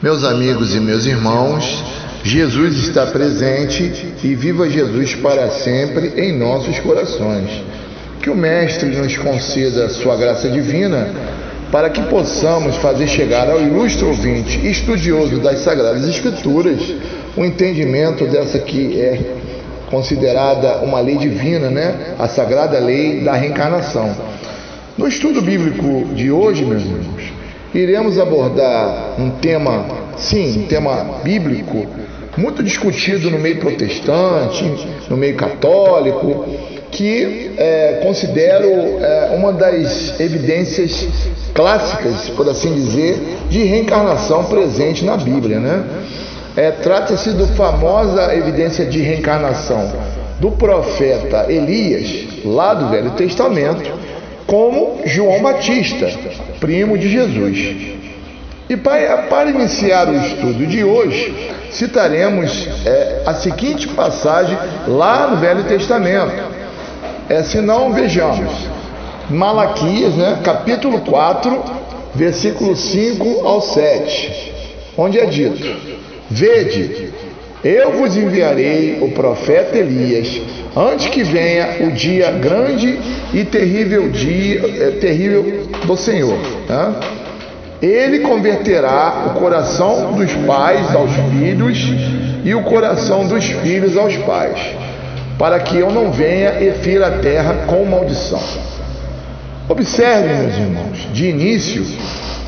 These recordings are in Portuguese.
Meus amigos e meus irmãos, Jesus está presente e viva Jesus para sempre em nossos corações. Que o Mestre nos conceda sua graça divina para que possamos fazer chegar ao ilustre ouvinte estudioso das Sagradas Escrituras o entendimento dessa que é considerada uma lei divina, né? A sagrada lei da reencarnação. No estudo bíblico de hoje, meus irmãos, iremos abordar um tema, sim, um tema bíblico, muito discutido no meio protestante, no meio católico, que é, considero é, uma das evidências clássicas, por assim dizer, de reencarnação presente na Bíblia, né? É, Trata-se da famosa evidência de reencarnação do profeta Elias, lá do Velho Testamento, como João Batista, primo de Jesus. E para, para iniciar o estudo de hoje, citaremos é, a seguinte passagem lá no Velho Testamento. É, se não, vejamos. Malaquias, né, capítulo 4, versículo 5 ao 7, onde é dito: Vede, eu vos enviarei o profeta Elias, antes que venha o dia grande e terrível dia, é, terrível do Senhor. Né? Ele converterá o coração dos pais aos filhos e o coração dos filhos aos pais, para que eu não venha e fira a terra com maldição. Observe, meus irmãos, de início,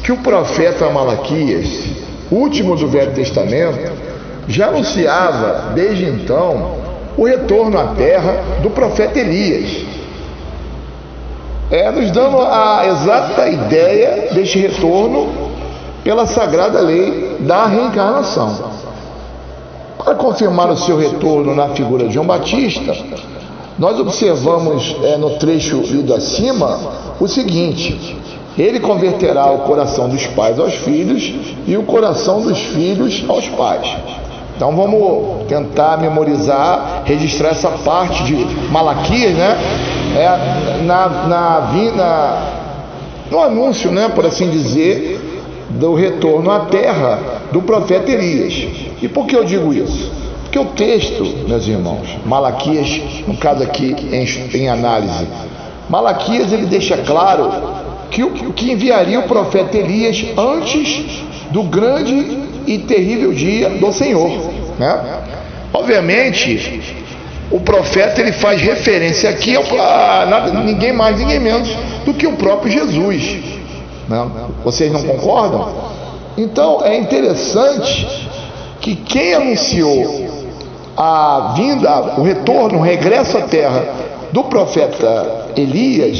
que o profeta Malaquias, último do Velho Testamento, já anunciava desde então o retorno à terra do profeta Elias. É, nos dando a exata ideia deste retorno pela sagrada lei da reencarnação. Para confirmar o seu retorno na figura de João Batista, nós observamos é, no trecho lido acima o seguinte: ele converterá o coração dos pais aos filhos e o coração dos filhos aos pais. Então vamos tentar memorizar, registrar essa parte de Malaquias, né? É, na, na, na, no anúncio, né, por assim dizer, do retorno à terra do profeta Elias. E por que eu digo isso? Porque o texto, meus irmãos, Malaquias, no caso aqui em, em análise, Malaquias ele deixa claro que, o, que enviaria o profeta Elias antes do grande e terrível dia do Senhor. Né? Obviamente, o profeta ele faz referência aqui a nada, ninguém mais, ninguém menos do que o próprio Jesus. Né? Vocês não concordam? Então é interessante que quem anunciou a vinda, o retorno, o regresso à terra do profeta Elias,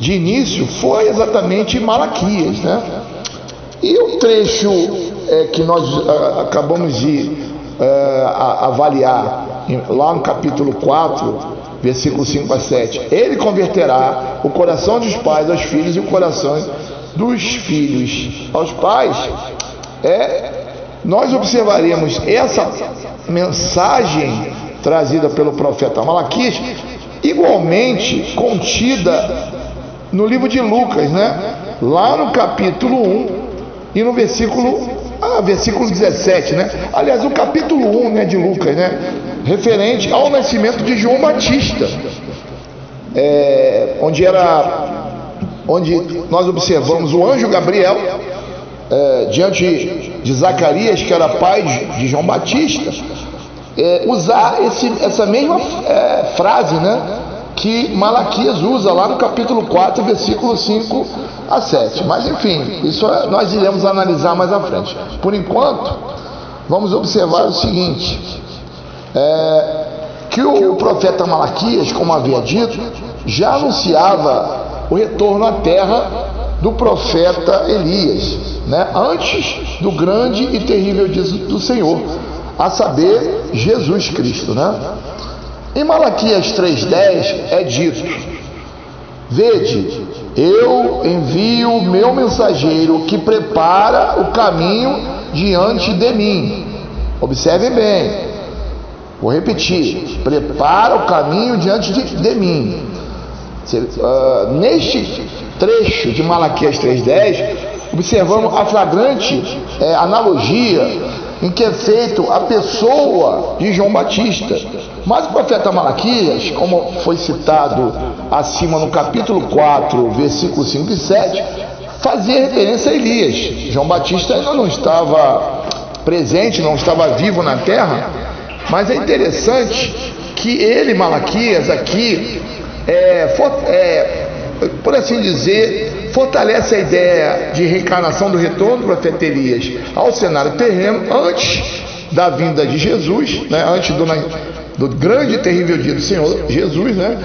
de início, foi exatamente Malaquias, né? E o trecho é, que nós acabamos de é, avaliar lá no capítulo 4, versículo 5 a 7, ele converterá o coração dos pais aos filhos e o coração dos filhos aos pais. É, nós observaremos essa mensagem trazida pelo profeta Malaquias igualmente contida no livro de Lucas, né? Lá no capítulo 1 e no versículo, ah, versículo 17, né? Aliás, o capítulo 1 né, de Lucas, né? Referente ao nascimento de João Batista, é, onde era, onde nós observamos o anjo Gabriel é, diante de Zacarias, que era pai de, João Batista, é, usar esse, essa mesma é, frase, né? Que Malaquias usa lá no capítulo 4, versículo 5 a 7. Mas enfim, isso é, nós iremos analisar mais à frente. Por enquanto, vamos observar o seguinte: é, que o, profeta Malaquias, como havia dito, já anunciava o retorno à terra do profeta Elias, né? antes do grande e terrível dia do Senhor, a saber, Jesus Cristo. Né? Em Malaquias 3,10 é dito: Vede, eu envio o meu mensageiro que prepara o caminho diante de mim. Observem bem, vou repetir: prepara o caminho diante de, de mim. Uh, neste trecho de Malaquias 3,10, observamos a flagrante é, analogia em que é feito a pessoa de João Batista. Mas o profeta Malaquias, como foi citado acima no capítulo 4, versículos 5 e 7, fazia referência a Elias. João Batista ainda não estava presente, não estava vivo na terra, mas é interessante que ele, Malaquias, aqui, é, é, por assim dizer, fortalece a ideia de reencarnação do retorno do profeta Elias ao cenário terreno antes da vinda de Jesus, né, antes do, do grande e terrível dia do Senhor Jesus, né,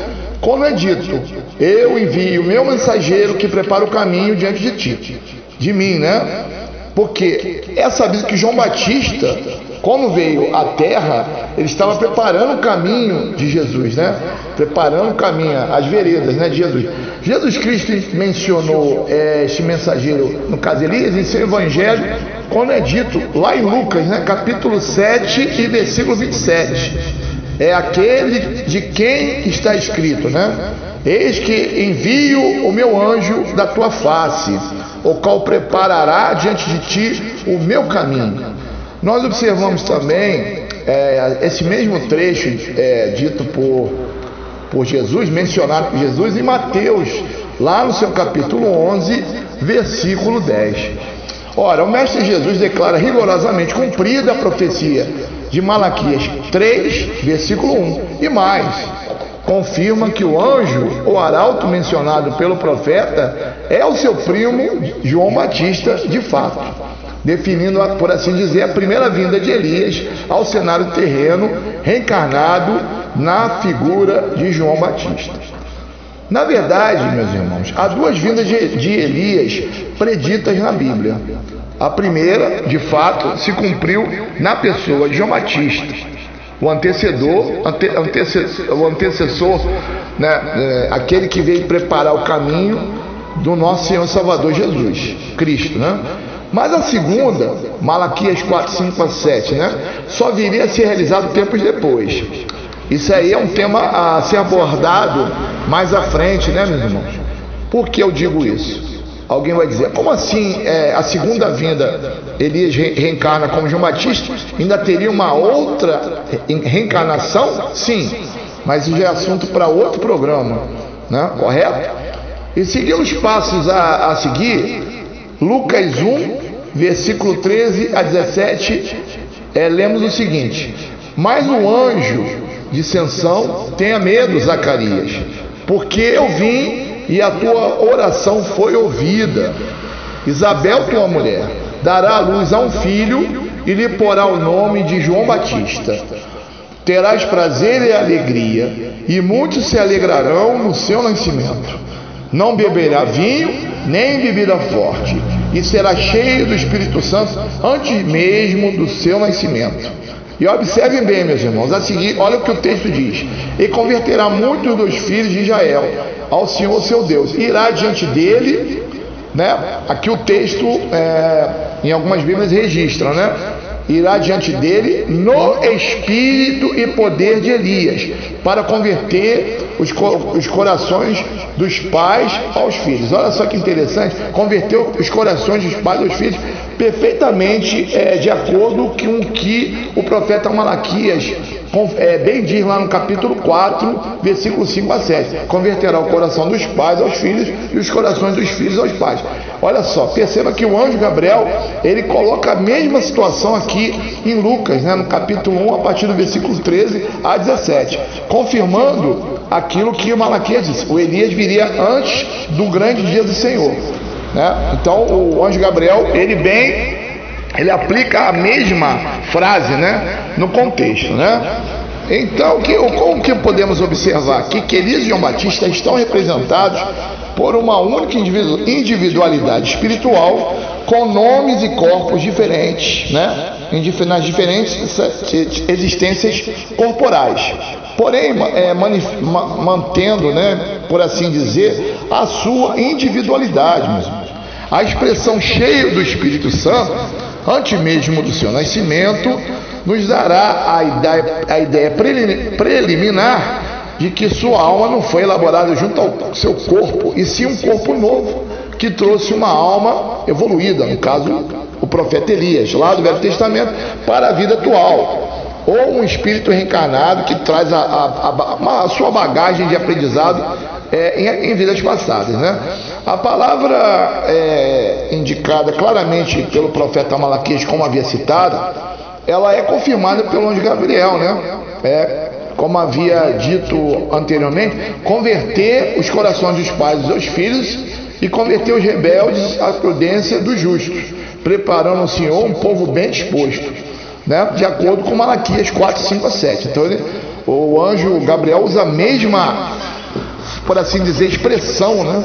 quando é dito: Eu envio o meu mensageiro que prepara o caminho diante de ti, de mim, né? Porque é sabido que João Batista, quando veio à terra, ele estava preparando o caminho de Jesus, né? Preparando o caminho, as veredas, né, de Jesus. Jesus Cristo mencionou é, este mensageiro, no caso Elias, em seu evangelho, quando é dito lá em Lucas, né, capítulo 7 e versículo 27. É aquele de quem está escrito, né? Eis que envio o meu anjo da tua face, o qual preparará diante de ti o meu caminho. Nós observamos também é, esse mesmo trecho é, dito por, por Jesus, mencionado por Jesus em Mateus, lá no seu capítulo 11, versículo 10. Ora, o Mestre Jesus declara rigorosamente cumprida a profecia de Malaquias 3, versículo 1. E mais, confirma que o anjo, o arauto mencionado pelo profeta, é o seu primo João Batista de fato, definindo, por assim dizer, a primeira vinda de Elias ao cenário terreno, reencarnado na figura de João Batista. Na verdade, meus irmãos, há duas vindas de, de Elias preditas na Bíblia. A primeira, de fato, se cumpriu na pessoa de João Batista o antecedor, ante, antecessor, o antecessor, né, é, aquele que veio preparar o caminho do nosso Senhor Salvador Jesus, Cristo, né? Mas a segunda, Malaquias 4, 5 a 7, né? Só viria a ser realizado tempos depois. Isso aí é um tema a ser abordado mais à frente, né, meus irmãos? Por que eu digo isso? Alguém vai dizer, como assim é, a segunda vinda Elias reencarna como João Batista? Ainda teria uma outra reencarnação? Sim, mas isso é assunto para outro programa, né? correto? E seguindo os passos a, a seguir, Lucas 1, versículo 13 a 17, é, lemos o seguinte: Mas o anjo de Sensão tenha medo, Zacarias, porque eu vim e a tua oração foi ouvida. Isabel, tua mulher, dará à luz a um filho e lhe porá o nome de João Batista. Terás prazer e alegria, e muitos se alegrarão no seu nascimento. Não beberá vinho, nem bebida forte, e será cheio do Espírito Santo antes mesmo do seu nascimento. E observem bem, meus irmãos, a seguir, olha o que o texto diz: E converterá muitos dos filhos de Israel ao Senhor seu Deus. Irá diante dele, né? Aqui o texto, é, em algumas Bíblias, registra, né? Irá diante dele no espírito e poder de Elias, para converter os, os corações dos pais aos filhos. Olha só que interessante, converteu os corações dos pais aos filhos perfeitamente é, de acordo com o que o profeta Malaquias é, bem diz lá no capítulo 4, versículo 5 a 7. Converterá o coração dos pais aos filhos e os corações dos filhos aos pais. Olha só, perceba que o anjo Gabriel, ele coloca a mesma situação aqui em Lucas, né, no capítulo 1, a partir do versículo 13 a 17, confirmando aquilo que Malaquias disse. O Elias viria antes do grande dia do Senhor. Né? Então o anjo Gabriel, ele bem ele aplica a mesma frase né, no contexto. Né? Então, que, como que podemos observar aqui que Elias e João Batista estão representados por uma única individualidade espiritual com nomes e corpos diferentes, né? nas diferentes existências corporais. Porém, é, mantendo, né, por assim dizer, a sua individualidade. Mesmo. A expressão cheia do Espírito Santo antes mesmo do seu nascimento, nos dará a ideia, a ideia preliminar de que sua alma não foi elaborada junto ao seu corpo, e sim um corpo novo, que trouxe uma alma evoluída, no caso, o profeta Elias, lá do Velho Testamento, para a vida atual. Ou um espírito reencarnado que traz a, a, a, a sua bagagem de aprendizado é, em, em, vidas passadas. Né? A palavra é, indicada claramente pelo profeta Malaquias, como havia citado, ela é confirmada pelo anjo Gabriel, né? É, como havia dito anteriormente, converter os corações dos pais dos filhos e converter os rebeldes à prudência dos justos, preparando o Senhor um povo bem disposto, né? de acordo com Malaquias 4, 5 a 7. Então, ele, o anjo Gabriel usa a mesma, por assim dizer, expressão, né?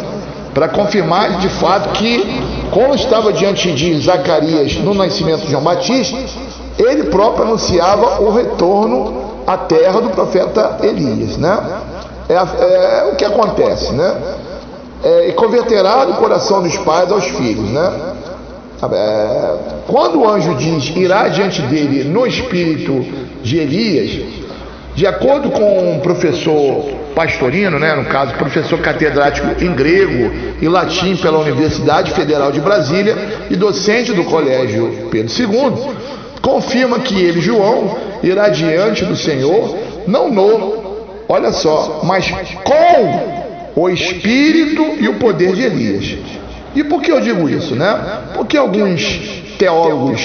Para confirmar de fato que, como estava diante de Zacarias no nascimento de João Batista, ele próprio anunciava o retorno à terra do profeta Elias, né? É, é o que acontece, né? É, e converterá o coração dos pais aos filhos, né? É, quando o anjo diz irá diante dele no espírito de Elias, de acordo com o professor Pastorino, né, no caso, professor catedrático em grego e latim pela Universidade Federal de Brasília e docente do Colégio Pedro II, confirma que ele, João, irá diante do Senhor, não no, olha só, mas com o espírito e o poder de Elias. E por que eu digo isso, né? Porque alguns teólogos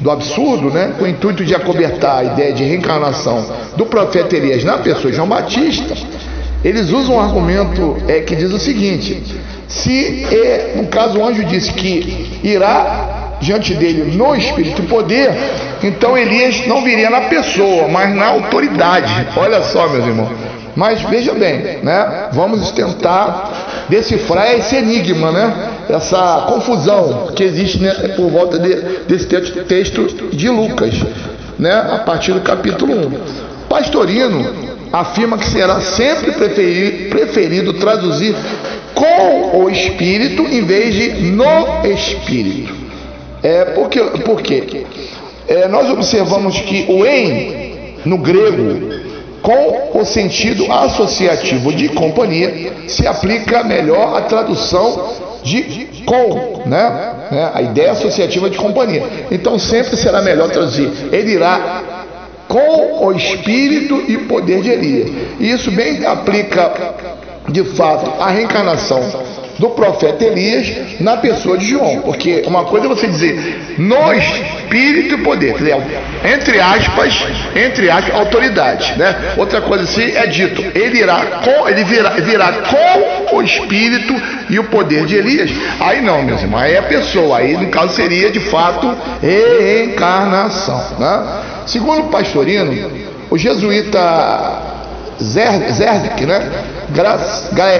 do absurdo, né, com o intuito de acobertar a ideia de reencarnação do profeta Elias na pessoa de João Batista, eles usam um argumento é, que diz o seguinte: se, é, no caso, o anjo disse que irá diante dele no espírito e poder, então Elias não viria na pessoa, mas na autoridade. Olha só, meus irmãos. Mas veja bem, né? Vamos tentar decifrar esse enigma, né? Essa confusão que existe né, por volta de, desse texto de Lucas, né? A partir do capítulo 1. Pastorino afirma que será sempre preferido, preferido traduzir com o espírito em vez de no espírito. É, porque, porque é, nós observamos que o em, no grego, com o sentido associativo de companhia, se aplica melhor à tradução de com, né? É, a ideia associativa de companhia. Então sempre será melhor traduzir. Ele irá com o espírito e poder de Elias. E isso bem aplica de fato à reencarnação do profeta Elias na pessoa de João. Porque uma coisa é você dizer no espírito e poder, entre aspas, entre aspas, autoridade. Né? Outra coisa assim é dito, ele irá com, ele virá, virá com o espírito e o poder de Elias. Aí não, meus irmãos, aí é a pessoa, aí no caso seria de fato reencarnação. Né? Segundo o pastorino, o jesuíta Zerdek, né?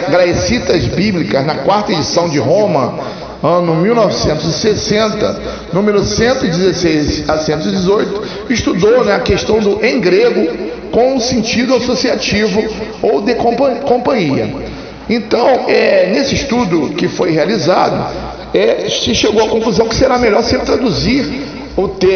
Graecitas Bíblicas, na quarta edição de Roma, ano 1960, número 116 a 118, estudou né, a questão do em grego com o sentido associativo ou de companhia. Então, é, nesse estudo que foi realizado, é, se chegou à conclusão que será melhor sempre traduzir o, te,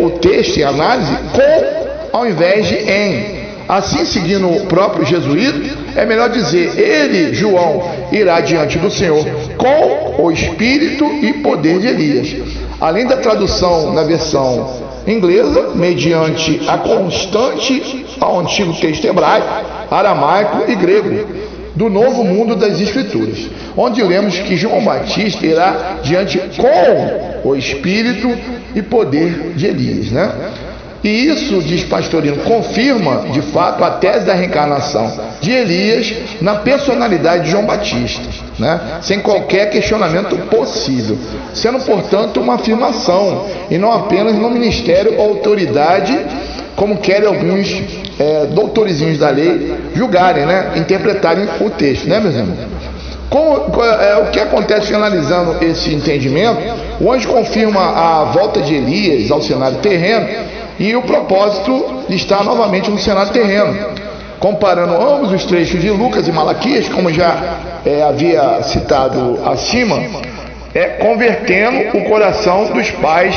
o texto em análise com ao invés de em. Assim, seguindo o próprio jesuíta, é melhor dizer: Ele, João, irá diante do Senhor com o espírito e poder de Elias. Além da tradução na versão inglesa, mediante a constante ao antigo texto hebraico, aramaico e grego do novo mundo das Escrituras, onde lemos que João Batista irá diante com o espírito e poder de Elias, né? E isso, diz Pastorino, confirma de fato a tese da reencarnação de Elias na personalidade de João Batista, né? sem qualquer questionamento possível, sendo, portanto, uma afirmação e não apenas no ministério ou autoridade, como querem alguns é, doutorizinhos da lei julgarem, né? interpretarem o texto, né, meus irmãos? Com, é, o que acontece analisando esse entendimento, o anjo confirma a volta de Elias ao cenário terreno e o propósito de estar novamente no cenário terreno. Comparando ambos os trechos de Lucas e Malaquias, como já é, havia citado acima, é convertendo o coração dos pais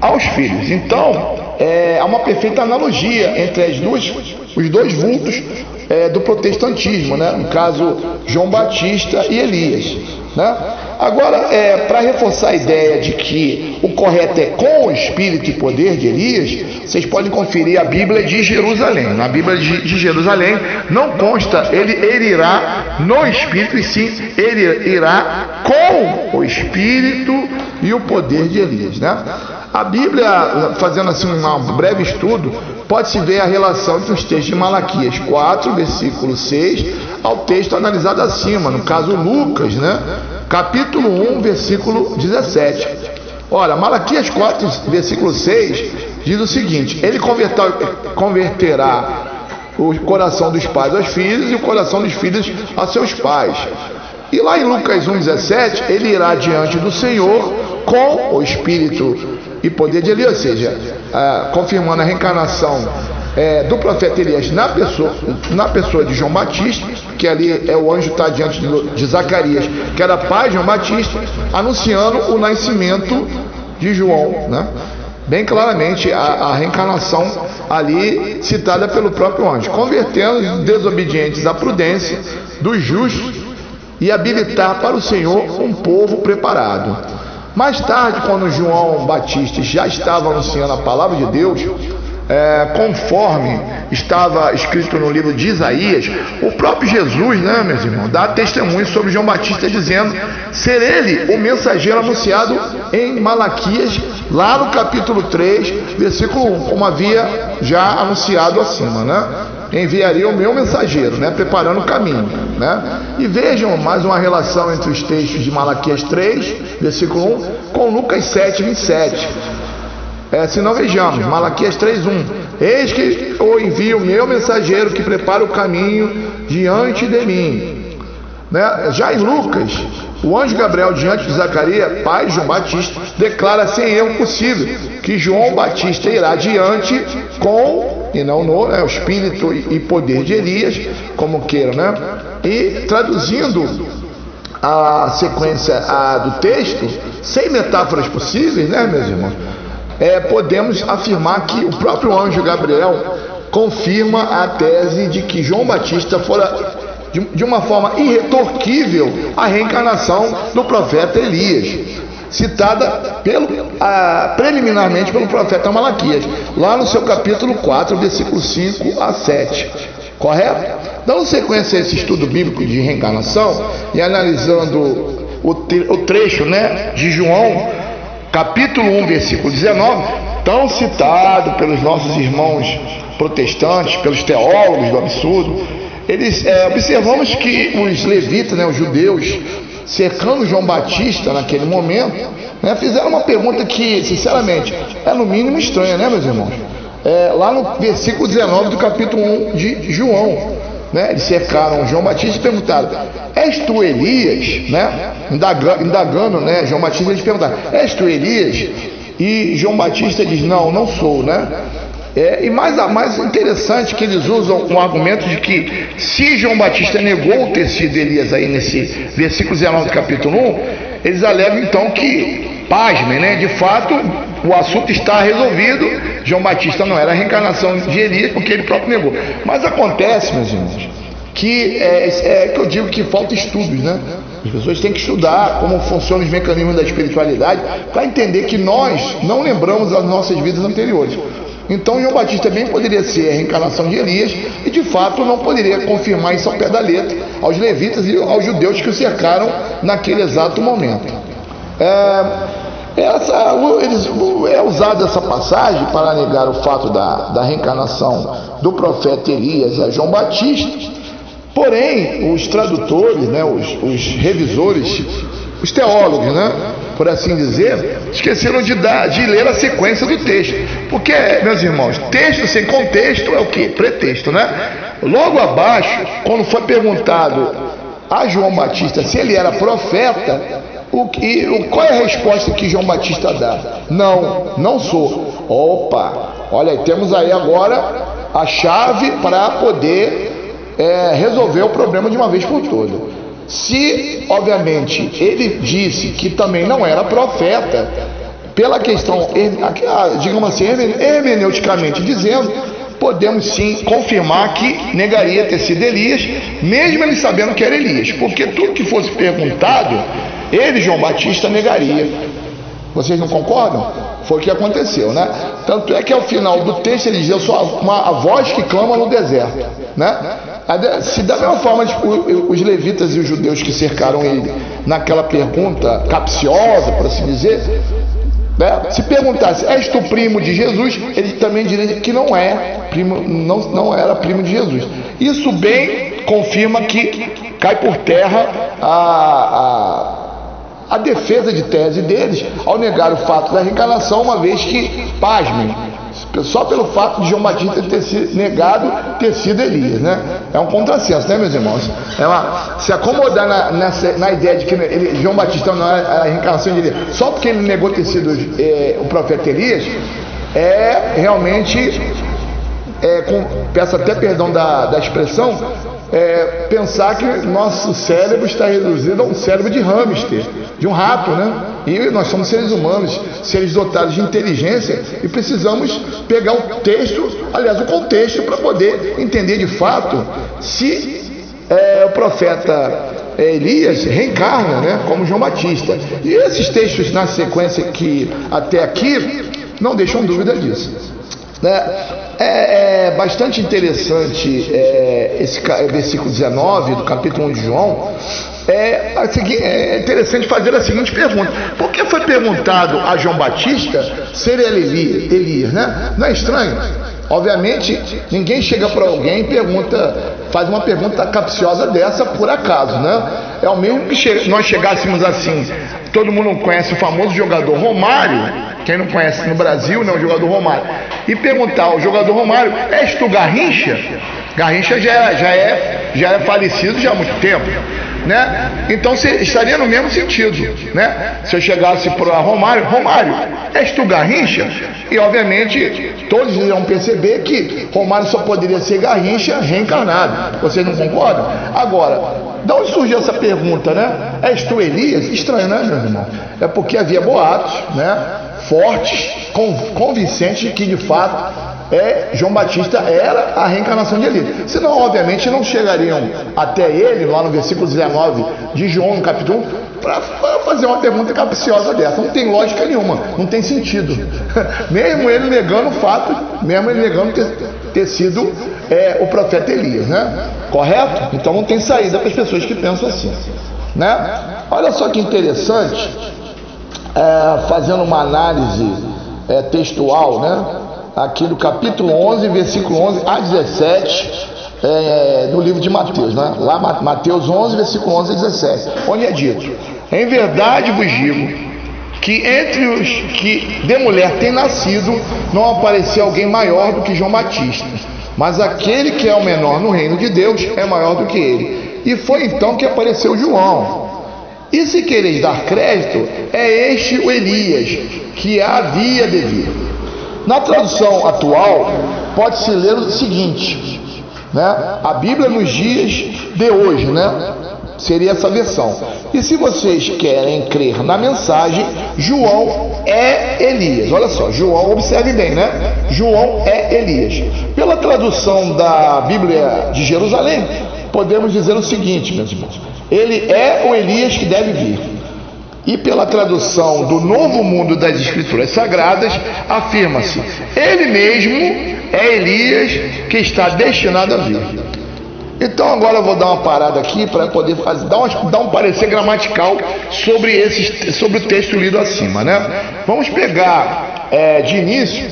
aos filhos. Então, é, há uma perfeita analogia entre as duas, os dois vultos é, do protestantismo, né? no caso João Batista e Elias. Né? Agora, é, para reforçar a ideia de que o correto é com o espírito e poder de Elias, vocês podem conferir a Bíblia de Jerusalém. Na Bíblia de, de Jerusalém não consta ele, ele irá no espírito, e sim ele irá com o espírito e o poder de Elias. Né? A Bíblia, fazendo assim um breve estudo, pode-se ver a relação entre os textos de Malaquias 4, versículo 6, ao texto analisado acima, no caso Lucas, né? capítulo 1, versículo 17. Ora, Malaquias 4, versículo 6, diz o seguinte: Ele converterá o coração dos pais aos filhos e o coração dos filhos a seus pais. E lá em Lucas 1,17, ele irá diante do Senhor com o espírito e poder de Elias, ou seja, ah, confirmando a reencarnação é, do profeta Elias na pessoa, na pessoa de João Batista, que ali é o anjo está diante de, de Zacarias, que era pai de João Batista, anunciando o nascimento de João, né? bem claramente a, a, reencarnação ali citada pelo próprio anjo, convertendo os desobedientes à prudência dos justos e habilitar para o Senhor um povo preparado. Mais tarde, quando João Batista já estava anunciando a palavra de Deus, é, conforme estava escrito no livro de Isaías, o próprio Jesus, né, meus irmãos, dá testemunho sobre João Batista dizendo ser ele o mensageiro anunciado em Malaquias, lá no capítulo 3, versículo 1, como havia já anunciado acima, né? Enviaria o meu mensageiro, né, preparando o caminho, né? E vejam mais uma relação entre os textos de Malaquias 3, versículo 1, com Lucas 7, 27. É, se não vejamos, Malaquias 3:1. Eis que o envio o meu mensageiro que prepara o caminho diante de mim. Né? Já em Lucas, o anjo Gabriel diante de Zacarias, pai de João Batista, declara sem erro possível que João Batista irá diante com, e não no, né, o espírito e poder de Elias, como queiram, né? E traduzindo a sequência a, do texto, sem metáforas possíveis, né, meus irmãos? é, podemos afirmar que o próprio anjo Gabriel confirma a tese de que João Batista fora de, de uma forma irretorquível a reencarnação do profeta Elias, citada pelo, a, preliminarmente pelo profeta Malaquias, lá no seu capítulo 4, versículo 5 a 7. Correto? Dando sequência a esse estudo bíblico de reencarnação e analisando o, o trecho né, de João capítulo 1, versículo 19, tão citado pelos nossos irmãos protestantes, pelos teólogos do absurdo, eles é, observamos que os levitas, né, os judeus, cercando João Batista naquele momento, né, fizeram uma pergunta que, sinceramente, é no mínimo estranha, né, meus irmãos? É, lá no versículo 19 do capítulo 1 de João né? Eles cercaram João Batista e perguntaram: És tu Elias? Né? Indagando, indagando né? João Batista, eles perguntaram: És tu Elias? E João Batista diz: Não, não sou, né? É, e mais, mais interessante que eles usam um argumento de que se João Batista negou ter sido Elias aí nesse versículo 19 do capítulo 1, eles alegam então que, pasmem, né? De fato, o assunto está resolvido. João Batista não era a reencarnação de Elias, porque ele próprio negou. Mas acontece, meus irmãos, que é, é que eu digo que falta estudos, né? As pessoas têm que estudar como funcionam os mecanismos da espiritualidade para entender que nós não lembramos as nossas vidas anteriores. Então João Batista bem poderia ser a reencarnação de Elias e de fato não poderia confirmar isso ao pé da letra aos levitas e aos judeus que o cercaram naquele exato momento. É, essa, eles, é usada essa passagem para negar o fato da, da reencarnação do profeta Elias a João Batista. Porém, os tradutores, né, os, os revisores, os teólogos, né, por assim dizer, esqueceram de, dar, de ler a sequência do texto. Porque, meus irmãos, texto sem contexto é o que? Pretexto, né? Logo abaixo, quando foi perguntado a João Batista se ele era profeta, o que, o, qual é a resposta que João Batista dá? Não, não sou. Opa, olha, temos aí agora a chave para poder é, resolver o problema de uma vez por todas. Se, obviamente, ele disse que também não era profeta, pela questão, digamos assim, hermeneuticamente dizendo, podemos sim confirmar que negaria ter sido Elias, mesmo ele sabendo que era Elias, porque tudo que fosse perguntado, ele, João Batista, negaria. Vocês não concordam? Foi o que aconteceu, né? Tanto é que ao final do texto ele diz: Eu sou uma, a voz que clama no deserto, né? Se da mesma forma os levitas e os judeus que cercaram ele naquela pergunta capciosa, por assim dizer, né? Se perguntasse, és tu primo de Jesus? Ele também diria que não é, primo, não, não era primo de Jesus. Isso bem confirma que cai por terra a, a, a defesa de tese deles ao negar o fato da reencarnação, uma vez que, pasmem, só pelo fato de João Batista ter sido negado ter sido Elias, né? É um contrassenso, né, meus irmãos? É uma, se acomodar na, nessa, na ideia de que ele, João Batista não é a reencarnação de Elias, só porque ele negou ter sido é, o profeta Elias, é realmente, é, com, peço até perdão da, da expressão, é, pensar que nosso cérebro está reduzido a um cérebro de hamster, de um rato, né? E nós somos seres humanos, seres dotados de inteligência e precisamos pegar o texto, aliás, o contexto, para poder entender de fato se é, o profeta Elias reencarna, né? Como João Batista. E esses textos na sequência que até aqui não deixam dúvida disso. Né? É, é, bastante interessante é, esse versículo 19 do capítulo 1 de João. É, é, interessante fazer a seguinte pergunta: Por que foi perguntado a João Batista ser ele Elias? Né? Não é estranho? Obviamente, ninguém chega para alguém e pergunta, faz uma pergunta capciosa dessa por acaso, né? É o mesmo que che nós chegássemos assim. Todo mundo conhece o famoso jogador Romário quem não conhece no Brasil, né, o jogador Romário, e perguntar ao jogador Romário, és tu Garrincha? Garrincha já, é, já, é, já é falecido já há muito tempo. Né? Então estaria no mesmo sentido. Né? Se eu chegasse para Romário, Romário, és tu Garrincha? E obviamente todos irão perceber que Romário só poderia ser Garrincha reencarnado. Vocês não concordam? Agora, de onde surgiu essa pergunta, né? És tu Elias? Estranho, né, meu irmão? É porque havia boatos, né? fortes, convincentes que de fato é, João Batista era a reencarnação de Elias. Senão, obviamente, não chegariam até ele, lá no versículo 19 de João, no capítulo 1, para fazer uma pergunta capciosa dessa. Não tem lógica nenhuma, não tem sentido. mesmo ele negando o fato, mesmo ele negando ter, ter sido é, o profeta Elias, né? Correto? Então não tem saída para as pessoas que pensam assim. Né? Olha só que interessante é, fazendo uma análise é, textual, né? Aqui do capítulo 11, versículo 11 a 17, é, no livro de Mateus, né? Lá, Mateus 11, versículo 11 a 17, onde é dito: Em verdade vos digo que entre os que de mulher tem nascido, não apareceu alguém maior do que João Batista, mas aquele que é o menor no reino de Deus é maior do que ele. E foi então que apareceu João e se quereis dar crédito, é este o Elias, que havia de vir. Na tradução atual, pode-se ler o seguinte, né? A Bíblia nos dias de hoje, né? Seria essa versão. E se vocês querem crer na mensagem, João é Elias. Olha só, João, observe bem, né? João é Elias. Pela tradução da Bíblia de Jerusalém, podemos dizer o seguinte, meus irmãos: ele é o Elias que deve vir. E pela tradução do Novo Mundo das Escrituras Sagradas, afirma-se: ele mesmo é Elias que está destinado a vir. Então agora eu vou dar uma parada aqui para poder fazer, dar, dar, um parecer gramatical sobre, esse, sobre o texto lido acima, né? Vamos pegar é, de início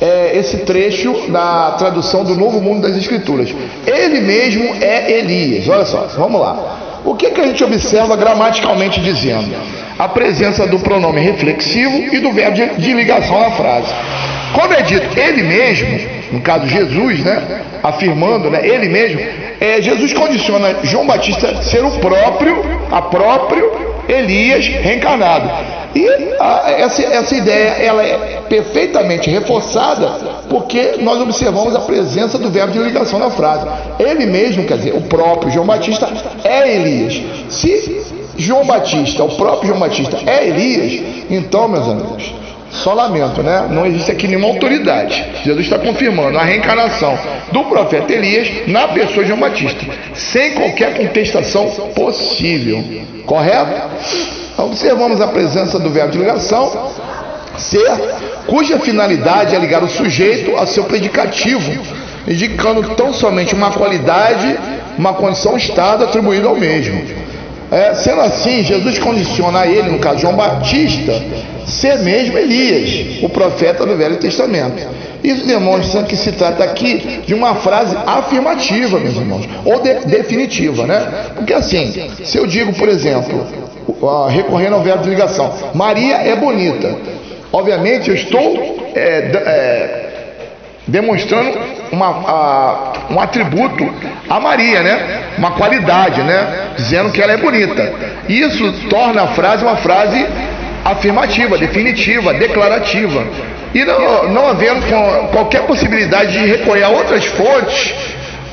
é, esse trecho da tradução do Novo Mundo das Escrituras. Ele mesmo é Elias. Olha só, vamos lá. O que, que a gente observa gramaticalmente dizendo? A presença do pronome reflexivo e do verbo de, de ligação na frase. Quando é dito ele mesmo, no caso Jesus, né, afirmando, né, ele mesmo, é, Jesus condiciona João Batista ser o próprio, a próprio Elias reencarnado. E a, essa, essa ideia ela é perfeitamente reforçada porque nós observamos a presença do verbo de ligação na frase. Ele mesmo, quer dizer, o próprio João Batista é Elias. Se João Batista, o próprio João Batista é Elias, então, meus amigos, só lamento, né? Não existe aqui nenhuma autoridade. Jesus está confirmando a reencarnação do profeta Elias na pessoa de João Batista, sem qualquer contestação possível. Correto? Observamos a presença do verbo de ligação, ser, cuja finalidade é ligar o sujeito ao seu predicativo, indicando tão somente uma qualidade, uma condição, estado atribuído ao mesmo. É, sendo assim, Jesus condiciona a ele, no caso João Batista, ser mesmo Elias, o profeta do Velho Testamento. Isso demonstra que se trata aqui de uma frase afirmativa, meus irmãos, ou de, definitiva, né? Porque assim, se eu digo, por exemplo, recorrendo ao verbo de ligação, Maria é bonita, obviamente eu estou é, é, demonstrando uma, a, um atributo a Maria, né? Uma qualidade, né? Dizendo que ela é bonita. Isso torna a frase uma frase afirmativa, definitiva, declarativa. E não, não havendo qualquer possibilidade de recorrer a outras fontes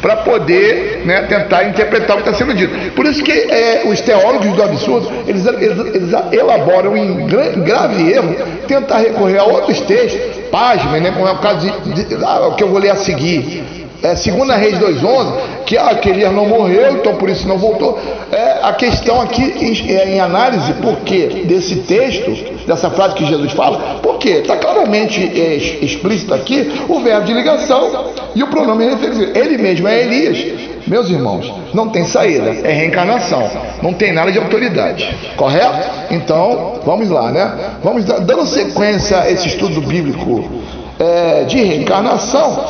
para poder né, tentar interpretar o que está sendo dito. Por isso que é, os teólogos do absurdo, eles, eles, eles elaboram em grave erro tentar recorrer a outros textos, páginas, né, como é o caso de, de, ah, que eu vou ler a seguir, é, segunda Reis 2.11, que ah, não morreu, então por isso não voltou. É, a questão aqui em, é, em análise, por que desse texto, dessa frase que Jesus fala, porque está claramente é, explícito aqui o verbo de ligação e o pronome referido. Ele mesmo é Elias. Meus irmãos, não tem saída, é reencarnação, não tem nada de autoridade, correto? Então, vamos lá, né? Vamos dando sequência a esse estudo bíblico é, de reencarnação.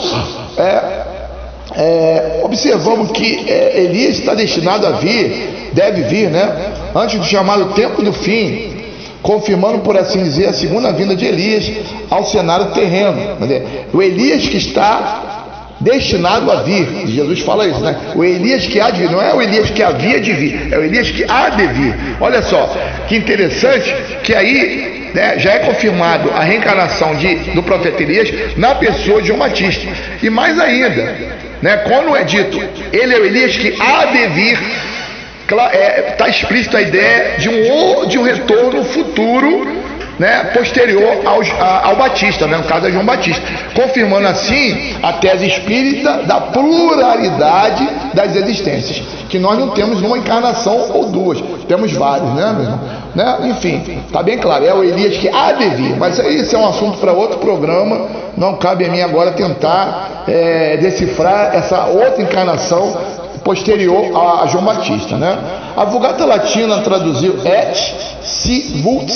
É, é, observamos que é, Elias está destinado a vir, deve vir, né? Antes do chamado tempo do fim, confirmando, por assim dizer, a segunda vinda de Elias ao cenário terreno. O Elias que está destinado a vir. Jesus fala isso, né? O Elias que há de vir, não é o Elias que havia de vir, é o Elias que há de vir. Olha só, que interessante que aí né, já é confirmado a reencarnação de, do profeta Elias na pessoa de João Batista. E mais ainda, né? Quando é dito, ele é o Elias que há de vir, está é, tá explícito a ideia de um, de um retorno futuro né, posterior ao, ao Batista, né, no caso é João Batista, confirmando assim a tese espírita da pluralidade das existências, que nós não temos uma encarnação ou duas, temos vários, né, meu irmão? Né? Enfim, tá bem claro, é o Elias que há de vir, mas isso é um assunto para outro programa, não cabe a mim agora tentar é, decifrar essa outra encarnação posterior a João Batista, né? A Vulgata Latina traduziu et si vult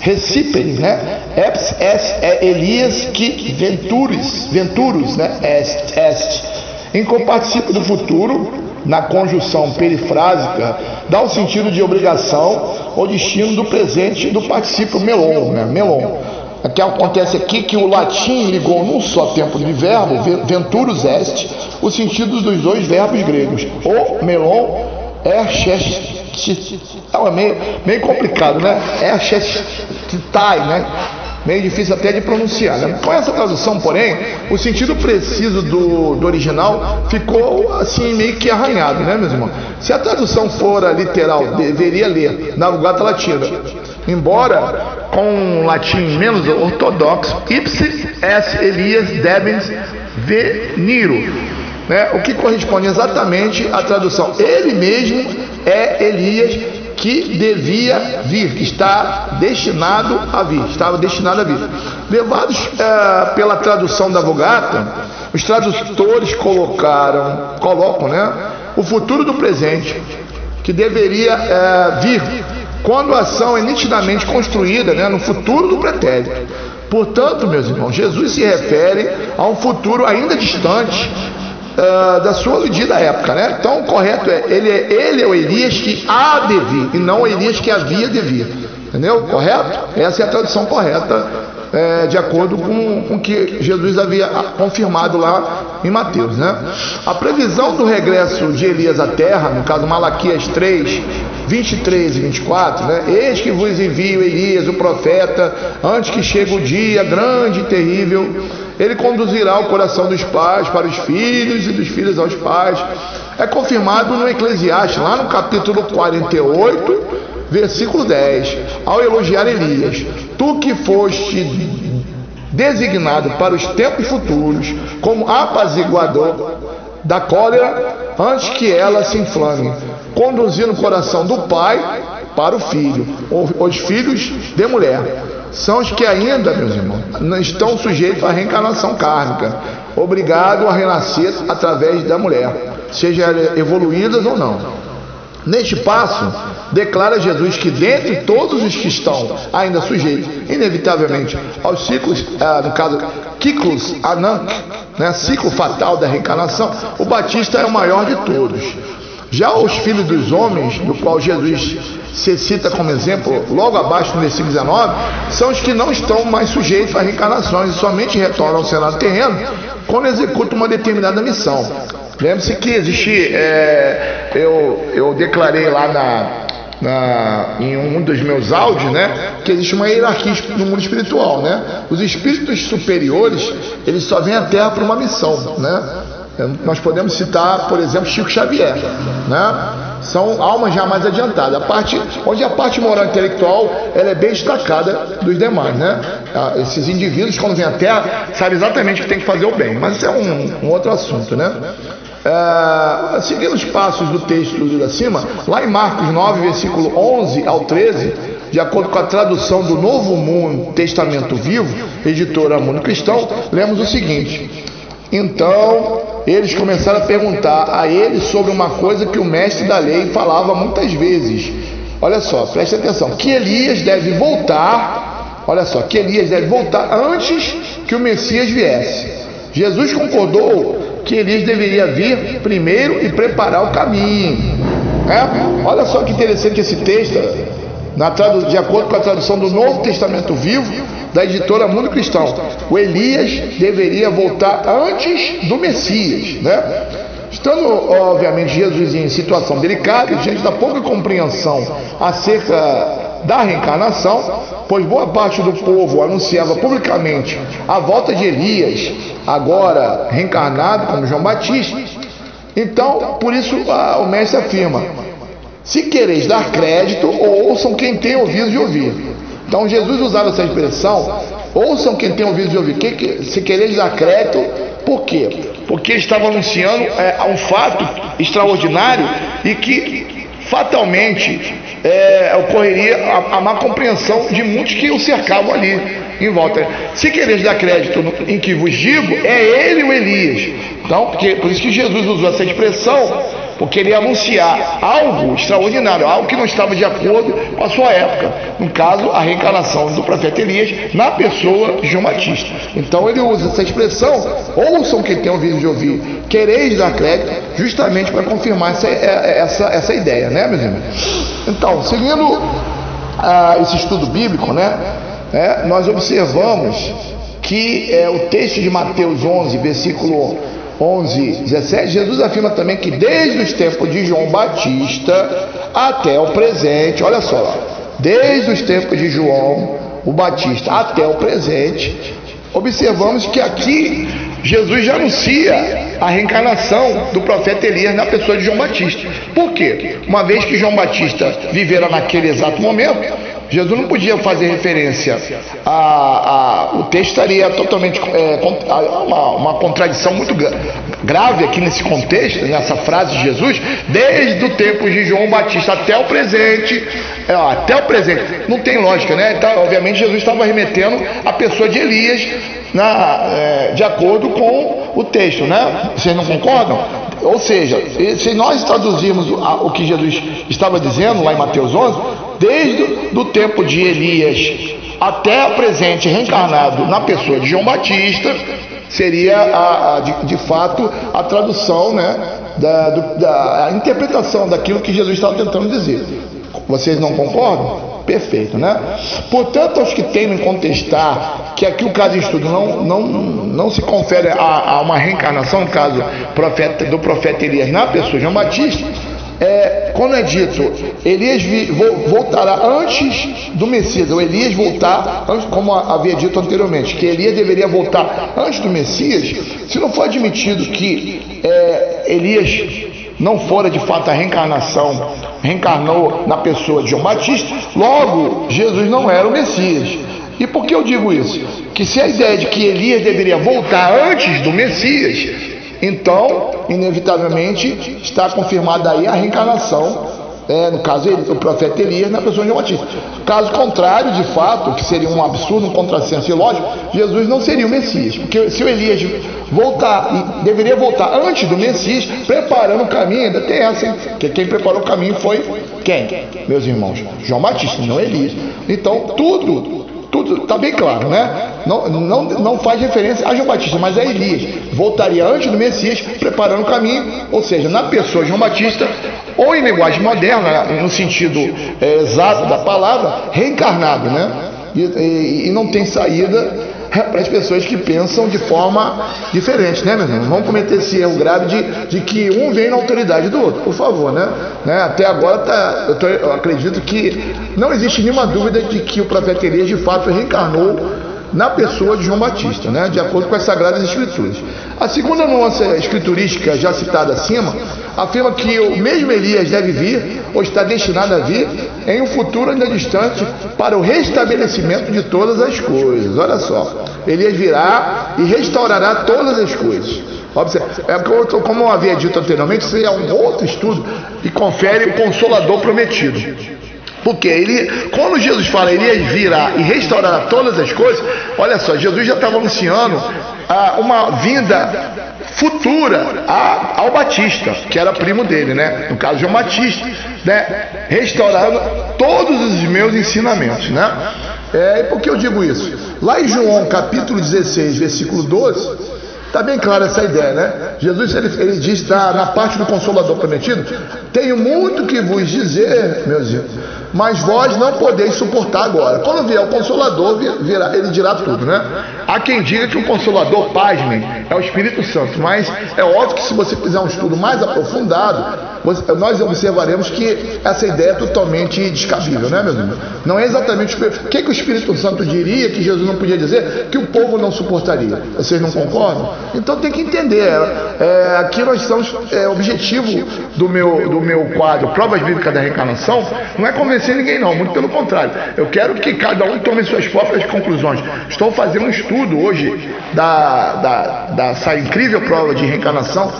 recipere, né? Eps est é Elias que venturis, venturus, né? Est, est. Em comparticipo do futuro, na conjunção perifrásica, dá o sentido de obrigação ou destino do presente do participio melon, né? Melon. O que acontece aqui que o latim ligou num só tempo de verbo, venturus est, os sentidos dos dois verbos gregos. O melon é é meio, meio complicado, né? É tai, né? Meio difícil até de pronunciar. Né? Com essa tradução, porém, o sentido preciso do, do original ficou assim meio que arranhado, né, meus irmãos? Se a tradução for literal, deveria ler na Vulgata Latina. Embora com um latim menos ortodoxo, ipsi es Elias debens veniro, né? o que corresponde exatamente à tradução. Ele mesmo é Elias que devia vir, que está destinado a vir, estava destinado a vir. Levados é, pela tradução da Vulgata, os tradutores colocaram, colocam, né, o futuro do presente, que deveria é, vir quando a ação é nitidamente construída né, no futuro do pretérito. Portanto, meus irmãos, Jesus se refere a um futuro ainda distante uh, da sua medida época, né? Então, o correto é ele, é ele é o Elias que há de vir e não o Elias que havia de vir. Entendeu? Correto? Essa é a tradução correta, é, de acordo com o que Jesus havia confirmado lá em Mateus. Né? A previsão do regresso de Elias à terra, no caso Malaquias 3, 23 e 24, né? Eis que vos envio Elias, o profeta, antes que chegue o dia grande e terrível. Ele conduzirá o coração dos pais para os filhos e dos filhos aos pais. É confirmado no Eclesiastes, lá no capítulo 48, versículo 10, ao elogiar Elias: Tu que foste designado para os tempos futuros como apaziguador da cólera antes que ela se inflame, conduzindo o coração do pai para o filho, os filhos de mulher. São os que ainda, meus irmãos, não estão sujeitos à reencarnação kármica, obrigados a renascer através da mulher, seja evoluídas ou não. Neste passo, declara Jesus que dentre todos os que estão ainda sujeitos, inevitavelmente, aos ciclos, ah, no caso, ciclos Anank, né, ciclo fatal da reencarnação, o Batista é o maior de todos. Já os filhos dos homens, do qual Jesus se cita como exemplo, logo abaixo no versículo 19, são os que não estão mais sujeitos a reencarnações e somente retornam ao cenário terreno quando executam uma determinada missão. Lembre-se que existe, é, eu, eu declarei lá na, na, em um dos meus áudios, né, que existe uma hierarquia no mundo espiritual, né? Os espíritos superiores, eles só vêm à Terra para uma missão, né? Nós podemos citar, por exemplo, Chico Xavier, né? São almas já mais adiantadas. A parte, onde a parte moral intelectual ela é bem destacada dos demais, né? Ah, esses indivíduos, quando vêm à Terra, sabem exatamente o que tem que fazer o bem. Mas isso é um, um outro assunto, né? É, seguindo os passos do texto do acima, lá em Marcos 9, versículo 11 ao 13, de acordo com a tradução do Novo Mundo Testamento Vivo, editora Mundo Cristão, lemos o seguinte: Então eles começaram a perguntar a ele sobre uma coisa que o mestre da lei falava muitas vezes. Olha só, preste atenção: que Elias deve voltar. Olha só, que Elias deve voltar antes que o Messias viesse. Jesus concordou que Elias deveria vir primeiro e preparar o caminho. É? Olha só que interessante esse texto, na de acordo com a tradução do Novo Testamento Vivo, da editora Mundo Cristão. O Elias deveria voltar antes do Messias. Né? Estando, obviamente, Jesus em situação delicada, diante da pouca compreensão acerca da reencarnação, pois boa parte do povo anunciava publicamente a volta de Elias, agora reencarnado como João Batista. Então, por isso o mestre afirma: se quereis dar crédito, ouçam quem tem ouvido de ouvir. Então, Jesus usava essa expressão: ouçam quem tem ouvido de ouvir. Que, se quereis dar crédito, por quê? Porque ele estava anunciando é, um fato extraordinário e que fatalmente é, ocorreria a, a má compreensão de muitos que o cercavam ali em volta. Se quereis dar crédito no, em que vos digo, é ele o Elias. Então, porque, por isso que Jesus usou essa expressão, porque ele ia anunciar algo extraordinário, algo que não estava de acordo com a sua época. No caso, a reencarnação do profeta Elias na pessoa de João Batista. Então ele usa essa expressão, ouçam quem tem ouvido de ouvir, quereis dar crédito, justamente para confirmar essa, essa, essa ideia, né, meus irmãos? Então, seguindo ah, esse estudo bíblico, né? É, nós observamos que é, o texto de Mateus 11, versículo 11, 17, Jesus afirma também que desde os tempos de João Batista até o presente, olha só, desde os tempos de João o Batista até o presente, observamos que aqui Jesus já anuncia a reencarnação do profeta Elias na pessoa de João Batista. Por quê? Uma vez que João Batista vivera naquele exato momento, Jesus não podia fazer referência a, a o texto estaria totalmente é, uma, uma contradição muito grave aqui nesse contexto, nessa frase de Jesus, desde o tempo de João Batista até o presente, é, até o presente, não tem lógica, né? Então, obviamente Jesus estava remetendo a pessoa de Elias na, é, de acordo com o texto, né? Vocês não concordam? Ou seja, se nós traduzirmos o que Jesus estava dizendo lá em Mateus 11, desde o tempo de Elias até o presente reencarnado na pessoa de João Batista, seria a, a, de, de, fato a tradução, né, da, do, da a interpretação daquilo que Jesus estava tentando dizer. Vocês não concordam? Perfeito, né? Portanto, aos que temem contestar que aqui o caso de estudo não, não, não se confere a, a uma reencarnação, no caso profeta, do profeta Elias na pessoa de João Batista, é, quando é dito Elias voltará antes do Messias, ou Elias voltar, antes, como havia dito anteriormente, que Elias deveria voltar antes do Messias, se não for admitido que é, Elias não fora de fato a reencarnação, reencarnou na pessoa de João Batista, logo Jesus não era o Messias. E por que eu digo isso? Que se a ideia de que Elias deveria voltar antes do Messias, então, inevitavelmente, está confirmada aí a reencarnação é, no caso o profeta Elias na pessoa de João Batista. Caso contrário, de fato, que seria um absurdo, um contrassenso ilógico, Jesus não seria o Messias, porque se o Elias voltar, deveria voltar antes do Messias, preparando o caminho, ainda tem essa, hein? que quem preparou o caminho foi quem? Meus irmãos, João Batista, não Elias. Então, tudo tudo está bem claro, né? Não, não, não faz referência a João Batista, mas a Elias. Voltaria antes do Messias, preparando o caminho, ou seja, na pessoa de João Batista, ou em linguagem moderna, no sentido é, exato da palavra, reencarnado, né? E, e, e não tem saída para as pessoas que pensam de forma diferente, né, meu irmão? Vamos cometer esse erro grave de, de que um vem na autoridade do outro, por favor, né? né? Até agora tá, eu, tô, eu acredito que não existe nenhuma dúvida de que o profeta Elias de fato reencarnou na pessoa de João Batista, né? de acordo com as Sagradas Escrituras. A segunda nuance escriturística já citada acima afirma que o mesmo Elias deve vir, ou está destinado a vir, em um futuro ainda distante, para o restabelecimento de todas as coisas. Olha só, Elias virá e restaurará todas as coisas. É como eu havia dito anteriormente, isso é um outro estudo e confere o consolador prometido. Porque ele, quando Jesus fala, ele ia virar e restaurar todas as coisas, olha só, Jesus já estava anunciando ah, uma vinda futura a, ao Batista, que era primo dele, né? No caso, João Batista, né? Restaurando todos os meus ensinamentos, né? É, por que eu digo isso? Lá em João capítulo 16, versículo 12, Está bem clara essa ideia, né? Jesus ele, ele diz tá, na parte do Consolador prometido: Tenho muito que vos dizer, meus irmãos, mas vós não podeis suportar agora. Quando vier o Consolador, virá, ele dirá tudo, né? Há quem diga que o Consolador, pasmem, é o Espírito Santo, mas é óbvio que se você fizer um estudo mais aprofundado, nós observaremos que essa ideia é totalmente descabível, né, meu irmão? Não é exatamente o que, que o Espírito Santo diria que Jesus não podia dizer que o povo não suportaria. Vocês não concordam? Então tem que entender. É, aqui nós estamos. É, objetivo do meu, do meu quadro Provas Bíblicas da Reencarnação não é convencer ninguém, não. Muito pelo contrário. Eu quero que cada um tome suas próprias conclusões. Estou fazendo um estudo hoje da, da, dessa incrível prova de reencarnação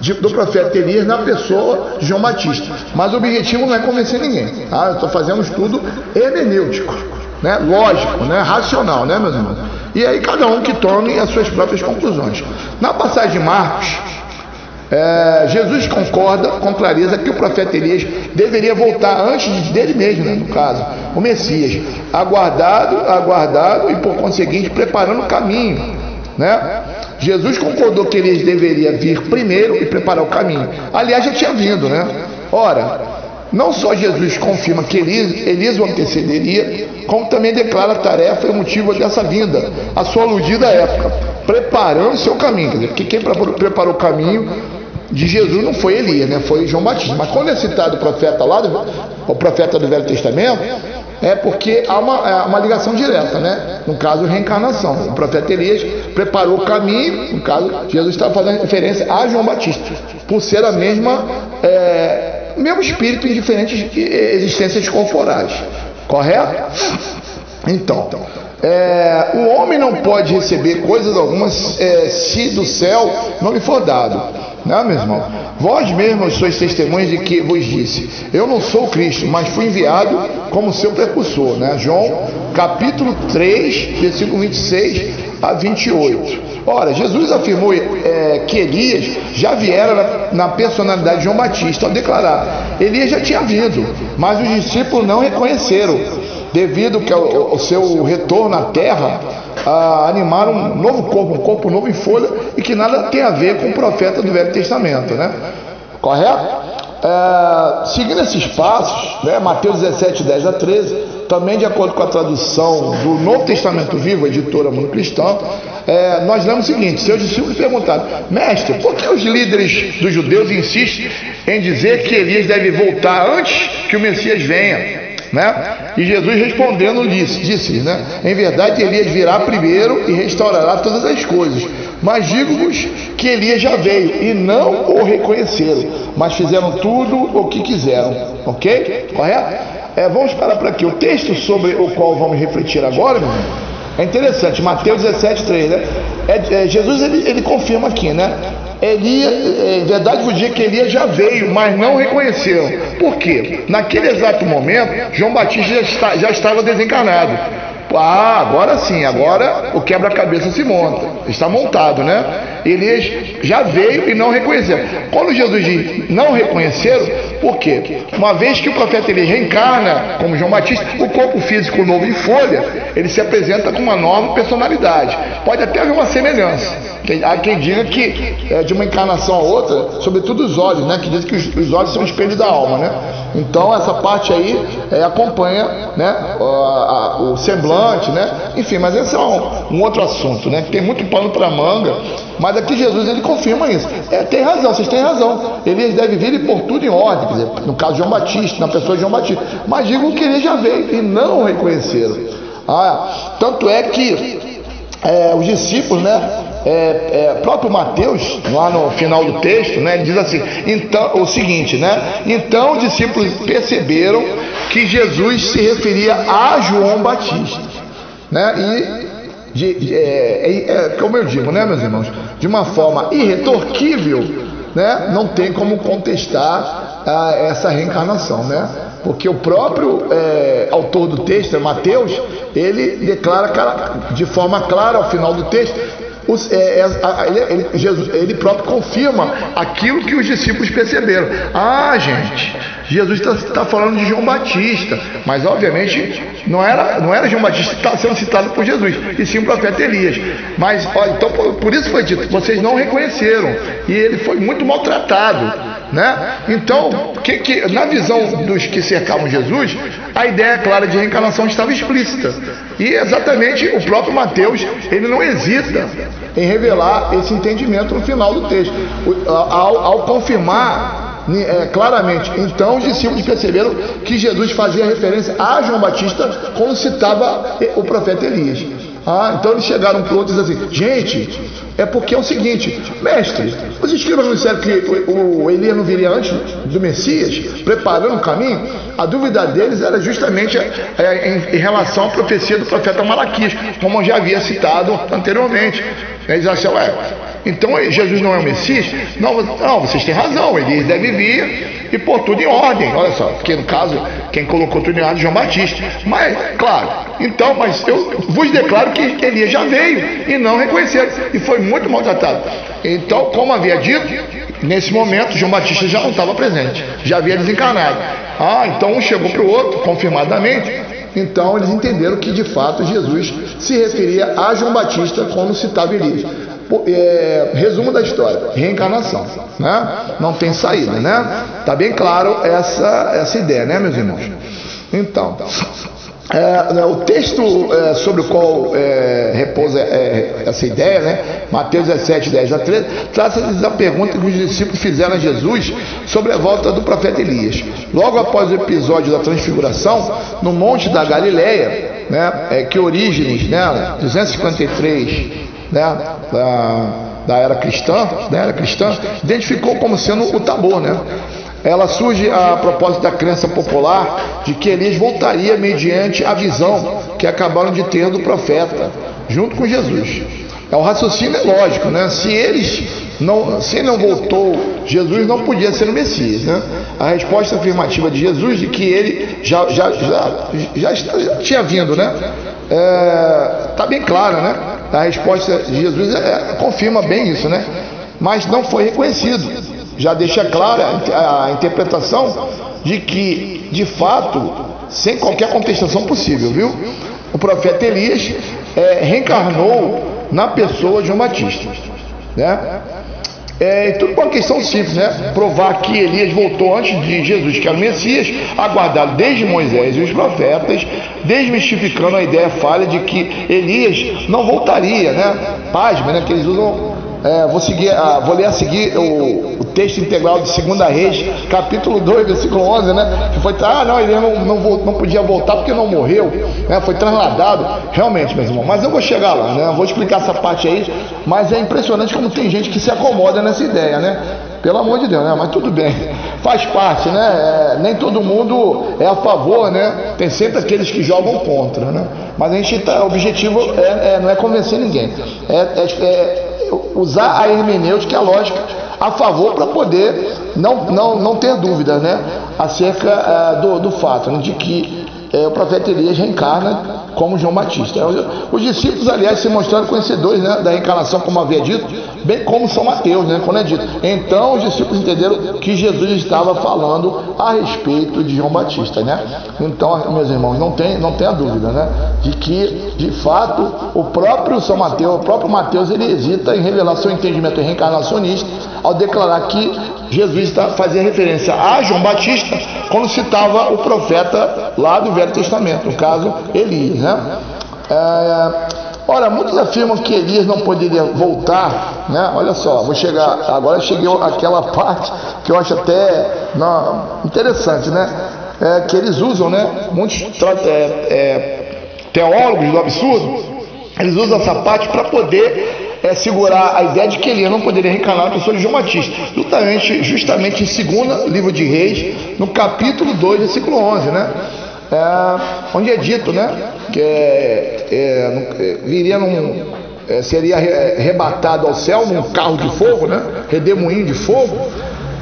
de, do profeta Elias na pessoa de João Batista. Mas o objetivo não é convencer ninguém. Tá? Eu estou fazendo um estudo hermenêutico, né? lógico, né? racional, né, meus irmãos? E aí cada um que tome as suas próprias conclusões. Na passagem de Marcos, é, Jesus concorda com clareza que o profeta Elias deveria voltar antes dele mesmo, né, no caso, o Messias, aguardado, aguardado e por conseguinte preparando o caminho, né? Jesus concordou que Elias deveria vir primeiro e preparar o caminho. Aliás, já tinha vindo, né? Ora, não só Jesus confirma que Elias, o antecederia, como também declara a tarefa e o motivo dessa vinda, a sua aludida época, preparando seu caminho. Quer dizer, porque quem preparou o caminho de Jesus não foi Elias, né? foi João Batista. Mas quando é citado o profeta lá, o profeta do Velho Testamento, é porque há uma, é uma ligação direta, né? No caso, reencarnação. O profeta Elias preparou o caminho, no caso, Jesus estava fazendo referência a João Batista, por ser a mesma, é, mesmo espírito em diferentes existências corporais. Correto? Então, é, o homem não pode receber coisas algumas é, se do céu não lhe for dado. Não, meu irmão? Vós mesmos sois testemunhas de que vos disse: Eu não sou Cristo, mas fui enviado como seu precursor. Né? João capítulo 3, versículo 26 a 28. Ora, Jesus afirmou é, que Elias já viera na, na, personalidade de João Batista ao declarar: Elias já tinha vindo, mas os discípulos não reconheceram, devido que ao, seu retorno à terra a animar um novo corpo, um corpo novo em folha e que nada tem a ver com o profeta do Velho Testamento, né? Correto? É, seguindo esses passos, né, Mateus 17, 10 a 13, também de acordo com a tradução do Novo Testamento Vivo, editora Mundo Cristão, é, nós lemos o seguinte: seus discípulos perguntaram, mestre, por que os líderes dos judeus insistem em dizer que Elias deve voltar antes que o Messias venha? Né? E Jesus respondendo disse, disse né? Em verdade, Elias virá primeiro e restaurará todas as coisas. Mas digo-vos que Elias já veio e não o reconheceram, mas fizeram tudo o que quiseram. Ok? Correto? É, vamos parar para aqui. O texto sobre o qual vamos refletir agora, meu irmão, É interessante, Mateus 17, 3, né? É, é, Jesus ele, ele confirma aqui, né? Elias, é, em verdade vos digo que Elias já veio, mas não reconheceram. Por quê? Naquele exato momento, João Batista já, está, já estava desencarnado. Ah, agora sim, agora o quebra-cabeça se monta. Está montado, né? Elias já veio e não reconheceu. Quando Jesus diz não reconheceram, por quê? Uma vez que o profeta Elias reencarna como João Batista, o corpo físico novo em folha, ele se apresenta com uma nova personalidade. Pode até haver uma semelhança. Há quem diga que é de uma encarnação a outra, sobretudo os olhos, né? Que diz que os, os olhos são o espelho da alma, né? Então essa parte aí é, acompanha né, a, o semblante, né? Enfim, mas esse é um, um outro assunto, né? Tem muito pano para manga, mas aqui Jesus ele confirma isso. É, tem razão, vocês têm razão. Elias deve vir e pôr tudo em ordem, dizer, no caso de João Batista, na pessoa de João Batista. Mas digo que ele já veio e não o reconheceram. Ah, tanto é que é, os discípulos, né? É, é, próprio Mateus, lá no final do texto, né, ele diz assim: então, o seguinte, né? Então os discípulos perceberam que Jesus se referia a João Batista, né? E de, de, é, é, é, como eu digo, né, meus irmãos, de uma forma irretorquível, né? Não tem como contestar ah, essa reencarnação, né? Porque o próprio é, autor do texto, Mateus, ele declara de forma clara ao final do texto os, é, é, ele, ele, Jesus, ele próprio confirma aquilo que os discípulos perceberam. Ah, gente, Jesus está tá falando de João Batista, mas obviamente não era, não era João Batista está sendo citado por Jesus, e sim o profeta Elias. Mas, olha, então por, por isso foi dito, vocês não reconheceram, e ele foi muito maltratado. Né? Então, que, que, na visão dos que cercavam Jesus, a ideia clara de reencarnação estava explícita. E exatamente o próprio Mateus, ele não hesita em revelar esse entendimento no final do texto, ao, ao confirmar é, claramente. Então os discípulos perceberam que Jesus fazia referência a João Batista quando citava o profeta Elias. Ah, então eles chegaram para outro e assim: gente, é porque é o seguinte, mestre, os escribas não disseram que o, o Elias não viria antes do Messias, preparando o caminho? A dúvida deles era justamente é, em, em, relação à profecia do profeta Malaquias, como eu já havia citado anteriormente. Eles acham, ué, então Jesus não é o Messias? Não, não, vocês têm razão, Elias deve vir e pôr tudo em ordem. Olha só, porque no caso, quem colocou tudo em ordem é João Batista. Mas, claro, então, mas eu vos declaro que Elias já veio e não reconheceram. E foi muito maltratado. Então, como havia dito, nesse momento João Batista já não estava presente, já havia desencarnado. Ah, então um chegou para o outro, confirmadamente. Então eles entenderam que de fato Jesus se referia a João Batista quando citava Elias é, resumo da história, reencarnação, né? Não tem saída, né? Tá bem claro essa, essa ideia, né, meus irmãos? Então, é, né, o texto é, sobre o qual é, repousa é, essa ideia, né? Mateus 17, 10 a 13, trata da pergunta que os discípulos fizeram a Jesus sobre a volta do profeta Elias. Logo após o episódio da transfiguração, no Monte da Galileia, né, é, que Orígenes, né, 253 né, da, da era cristã, da era cristã, identificou como sendo o tabor, né? Ela surge a propósito da crença popular de que Elias voltaria mediante a visão que acabaram de ter do profeta, junto com Jesus. É um raciocínio lógico, né? Se eles não, se ele não voltou, Jesus não podia ser o Messias, né? A resposta afirmativa de Jesus de que ele já, já, já, já, já tinha vindo, né? É, tá bem clara, né? A resposta de Jesus é, confirma bem isso, né? Mas não foi reconhecido. Já deixa clara a interpretação de que, de fato, sem qualquer contestação possível, viu? O profeta Elias é, reencarnou na pessoa de João Batista, né? É tudo uma questão simples, né? Provar que Elias voltou antes de Jesus, que era o Messias, aguardado desde Moisés e os profetas, desmistificando a ideia falha de que Elias não voltaria, né? Pasma, né? Que eles usam é, vou, seguir, ah, vou ler a seguir o, o, texto integral de 2 Reis, capítulo 2, versículo 11, né? Que foi, ah, não, ele não, não, não podia voltar porque não morreu, né? Foi trasladado. Realmente, meu irmão, mas eu vou chegar lá, né? vou explicar essa parte aí, mas é impressionante como tem gente que se acomoda nessa ideia, né? Pelo amor de Deus, né? Mas tudo bem. Faz parte, né? É, nem todo mundo é a favor, né? Tem sempre aqueles que jogam contra, né? Mas a gente tá, o objetivo é, é não é convencer ninguém. É, é, é usar a hermenêutica, a lógica, a favor para poder não, não, não ter dúvida, né? Acerca uh, do, do fato né? de que é, o profeta Elias reencarna como João Batista. Os discípulos, aliás, se mostraram conhecedores né, da reencarnação, como havia dito, bem como São Mateus, né, quando é dito. Então os discípulos entenderam que Jesus estava falando a respeito de João Batista. Né? Então, meus irmãos, não tem, não tenha dúvida né, de que, de fato, o próprio São Mateus, o próprio Mateus, ele hesita em revelar seu entendimento reencarnacionista ao declarar que Jesus está, fazia referência a João Batista quando citava o profeta lá do Velho Testamento, no caso Elias. Né? É, ora, muitos afirmam que Elias não poderia voltar. Né? Olha só, vou chegar. Agora cheguei àquela parte que eu acho até não, interessante, né? É, que eles usam, né? Muitos é, é, teólogos do absurdo, eles usam essa parte para poder é, segurar a ideia de que Elias não poderia reencarnar a pessoa de João Batista. Justamente, justamente em 2 livro de Reis, no capítulo 2, versículo 11, né? É, onde é dito, né? Que é, é, é viria num, é, seria arrebatado ao céu num carro de fogo, né? Redemoinho de fogo.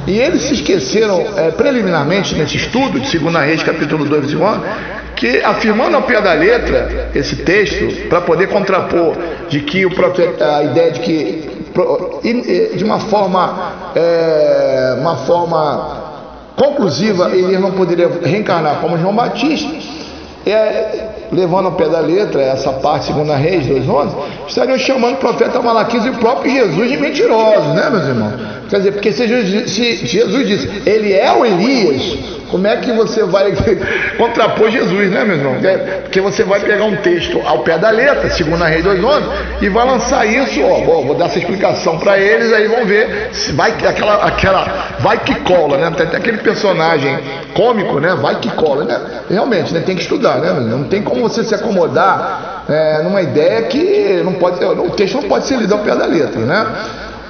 E eles se esqueceram preliminarmente nesse estudo de 2 Reis, capítulo 2, versículo 11, que afirmando ao pé da letra esse texto, para poder contrapor de que o profeta, a ideia de que de uma forma, é, uma forma conclusiva ele não poderia reencarnar como João Batista, é, levando ao pé da letra essa parte, segunda Reis 2.11, estariam chamando o profeta Malaquias e o próprio Jesus de mentirosos, né, meus irmãos? Quer dizer, porque se Jesus, se Jesus disse, ele é o Elias, como é que você vai contrapor Jesus, né, meu irmão? É, porque você vai pegar um texto ao pé da letra, segundo a Rei 2.11, e vai lançar isso, ó, bom, vou dar essa explicação para eles, aí vão ver se vai aquela, aquela, vai que cola, né? Tem, tem aquele personagem cômico, né? Vai que cola, né? Realmente, né? Tem que estudar, né? Não tem como você se acomodar é, numa ideia que não pode, o texto não pode ser lido ao pé da letra, né?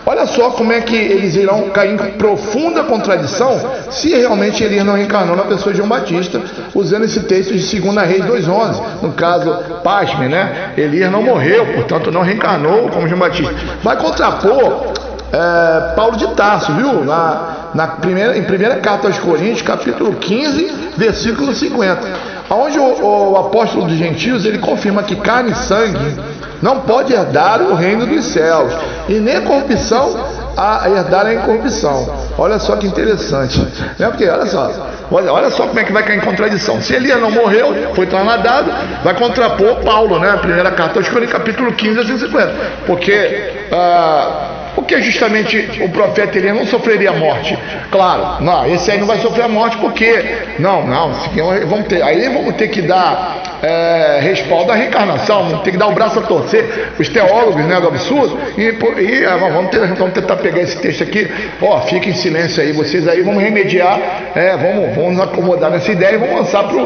Olha só como é que eles irão cair em profunda contradição se realmente Elias não reencarnou na pessoa de João Batista, usando esse texto de 2 Reis 2,11. No caso, pasme, né? Elias não morreu, portanto não reencarnou como João Batista. Vai contrapor é, Paulo de Tarso, viu? Na, na primeira, em primeira carta aos Coríntios, capítulo 15, versículo 50. Onde o, o apóstolo dos gentios ele confirma que carne e sangue não pode herdar o reino dos céus, e nem corrupção a herdar a incorrupção. Olha só que interessante. Né? Porque, olha só, olha, olha só como é que vai cair em contradição. Se Elias não morreu, foi trasladado, vai contrapor Paulo, né? A primeira carta aos Coríntios, capítulo 15 a 150. Porque. Ah, porque justamente o profeta Elias não sofreria morte. Claro, não, esse aí não vai sofrer a morte porque. Não, não, vamos ter, aí vamos ter que dar é, respaldo à reencarnação, vamos ter que dar o braço a torcer, os teólogos né, do absurdo, e, e ah, vamos, ter, vamos, tentar pegar esse texto aqui, ó, fica em silêncio aí, vocês aí, vamos remediar, é, vamos, vamos acomodar nessa ideia e vamos lançar para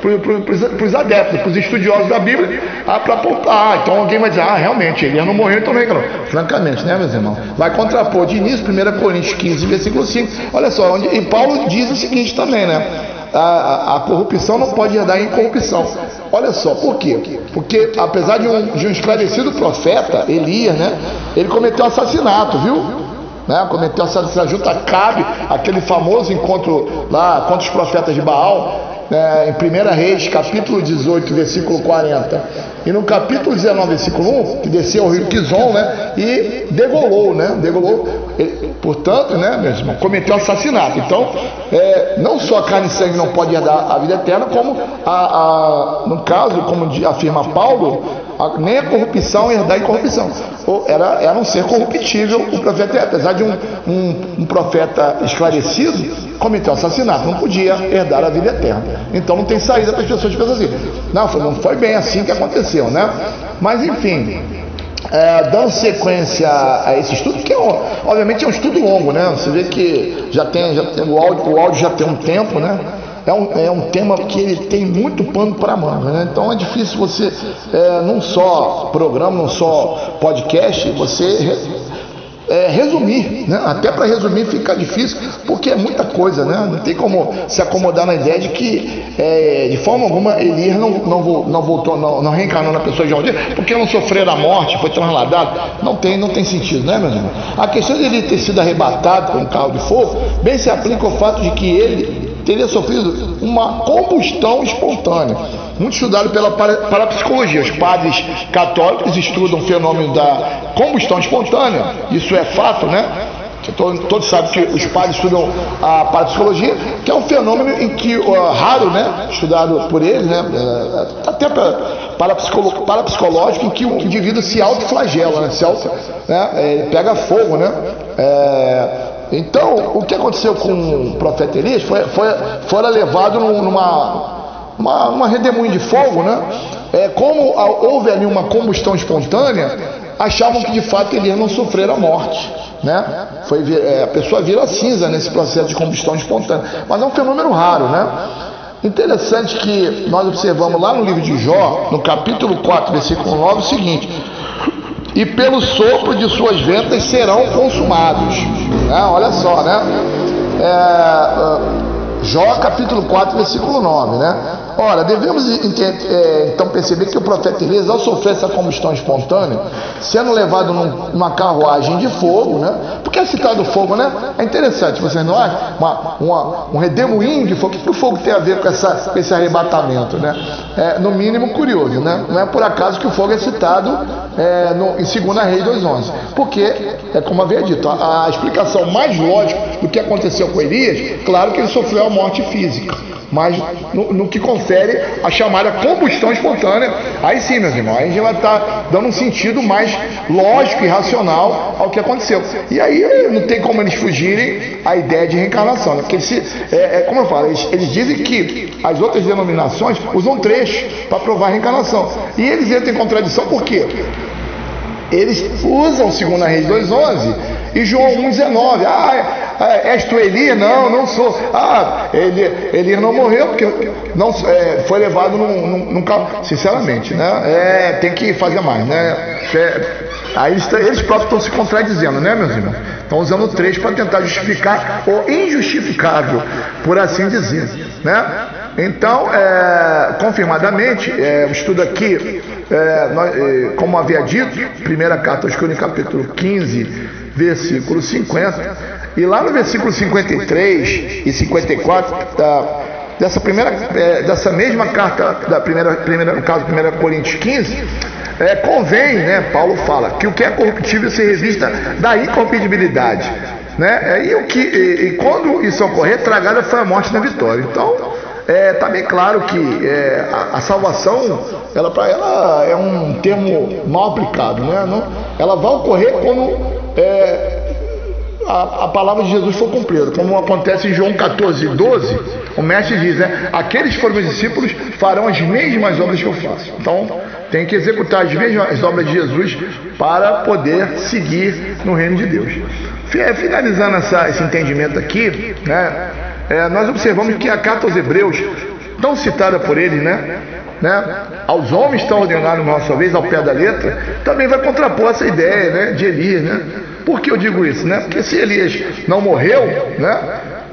pro, os adeptos, para os estudiosos da Bíblia, para ah, então alguém vai dizer, ah, realmente, ele não morreu, então não. Francamente, né, meus irmãos? Vai contrapor de início, 1 Coríntios 15, versículo 5. Olha só, onde, e Paulo diz o seguinte também, né? A, a, a, corrupção não pode herdar em corrupção. Olha só, por quê? Porque apesar de um, de um esclarecido profeta, Elias, né? Ele cometeu assassinato, viu? Né? Cometeu assassinato junto a Cabe, aquele famoso encontro lá contra os profetas de Baal é, em 1 Reis, capítulo 18, versículo 40, e no capítulo 19, versículo 1, que desceu ao rio Kizon, né, e degolou, né, degolou, ele, portanto, né, meu irmão, cometeu assassinato. Então, é, não só a carne e sangue não pode herdar a vida eterna, como, a, a, no caso, como afirma Paulo, nem a corrupção herdar incorrupção. Ou era, era um ser corruptível o profeta, apesar de um, um, um profeta esclarecido, cometeu assassinato, não podia herdar a vida eterna. Então não tem saída para as pessoas pensam assim. Não, não foi bem assim que aconteceu, né? Mas enfim, é, dando sequência a esse estudo, que é, obviamente é um estudo longo, né? Você vê que já tem, já tem o, áudio, o áudio já tem um tempo, né? É um, é um tema que ele tem muito pano para manga, né? Então é difícil você, é, num só programa, num só podcast, você é, resumir, né? até para resumir fica difícil, porque é muita coisa, né? não tem como se acomodar na ideia de que é, de forma alguma Elias não, não, não voltou, não, não, reencarnou na pessoa de dia, porque não sofreu a morte, foi trasladado, não tem, não tem sentido, né, meu irmão? A questão de ele ter sido arrebatado por um carro de fogo, bem se aplica ao fato de que ele teria sofrido uma combustão espontânea muito estudado pela parapsicologia. Os padres católicos estudam o fenômeno da combustão espontânea, isso é fato, né? Todos sabem que os padres estudam a parapsicologia, que é um fenômeno em que uh, raro, né, estudado por eles, né, é, até parapsicolo, parapsicológico, em que o indivíduo se autoflagela, né, se auto, né, ele pega fogo, né. É, então, o que aconteceu com o profeta Elias foi, foi, foi levado numa uma, uma redemoinho de fogo, né? É, como houve ali uma combustão espontânea, achavam que de fato ele ia não sofrer a morte. Né? Foi, é, a pessoa vira cinza nesse processo de combustão espontânea. Mas é um fenômeno raro, né? Interessante que nós observamos lá no livro de Jó, no capítulo 4, versículo 9, o seguinte: E pelo sopro de suas ventas serão consumados. Né? Olha só, né? É, Jó capítulo 4, versículo 9, né? Ora, devemos é, então perceber que o profeta Elias, ao sofrer essa combustão espontânea, sendo levado num, numa carruagem de fogo, né? Porque é citado fogo, né? É interessante, vocês não acham? Uma, uma, um redemoinho de fogo. O que o fogo tem a ver com, essa, com esse arrebatamento, né? É, no mínimo curioso, né? Não é por acaso que o fogo é citado é, no, em 2 Reis 2,11. Porque, é como havia dito, a, a explicação mais lógica do que aconteceu com Elias, claro que ele sofreu a morte física mas no, no, que confere a chamada combustão espontânea, aí sim, meus irmãos, a gente vai estar tá dando um sentido mais lógico e racional ao que aconteceu. E aí não tem como eles fugirem à ideia de reencarnação, né? porque eles, é, é, como eu falo, eles, eles, dizem que as outras denominações usam trechos para provar a reencarnação. E eles entram em contradição por quê? Eles usam 2 Reis 2,11 e João 1,19. Ah, ah, és tu Elias? Não, não sou. Ah, Elias, Elias não morreu porque não, é, foi levado num, num, num, carro. Sinceramente, né? É, tem que fazer mais, né? É, aí eles, eles próprios estão se contradizendo, né, meus irmãos? Estão usando trecho para tentar justificar o injustificável, por assim dizer, né? Então, é, confirmadamente, é, o estudo aqui, é, nós, é, como havia dito, primeira carta aos Coríntios, capítulo 15, versículo 50, e lá no versículo 53 e 54 da, dessa primeira, é, dessa mesma carta da primeira, primeira no caso 1 Coríntios 15, é, convém, né, Paulo fala, que o que é corruptível se revista da incorruptibilidade. Né? É, e, o que, e, e quando isso ocorrer, tragada foi a morte na vitória. Então, é, tá bem claro que é, a, a, salvação, ela para ela é um termo mal aplicado, né? Não, ela vai ocorrer quando é, a, a, palavra de Jesus foi cumprida. Como acontece em João 14, 12, o mestre diz, né? Aqueles que foram meus discípulos farão as mesmas obras que eu faço. Então, tem que executar as mesmas obras de Jesus para poder seguir no reino de Deus. Finalizando essa, esse entendimento aqui, né? É, nós observamos que a carta aos Hebreus, tão citada por ele, né? Né? aos homens está ordenado uma sua vez, ao pé da letra, também vai contrapor essa ideia né, de Elias. Né? Por que eu digo isso? Né? Porque se Elias não morreu, né?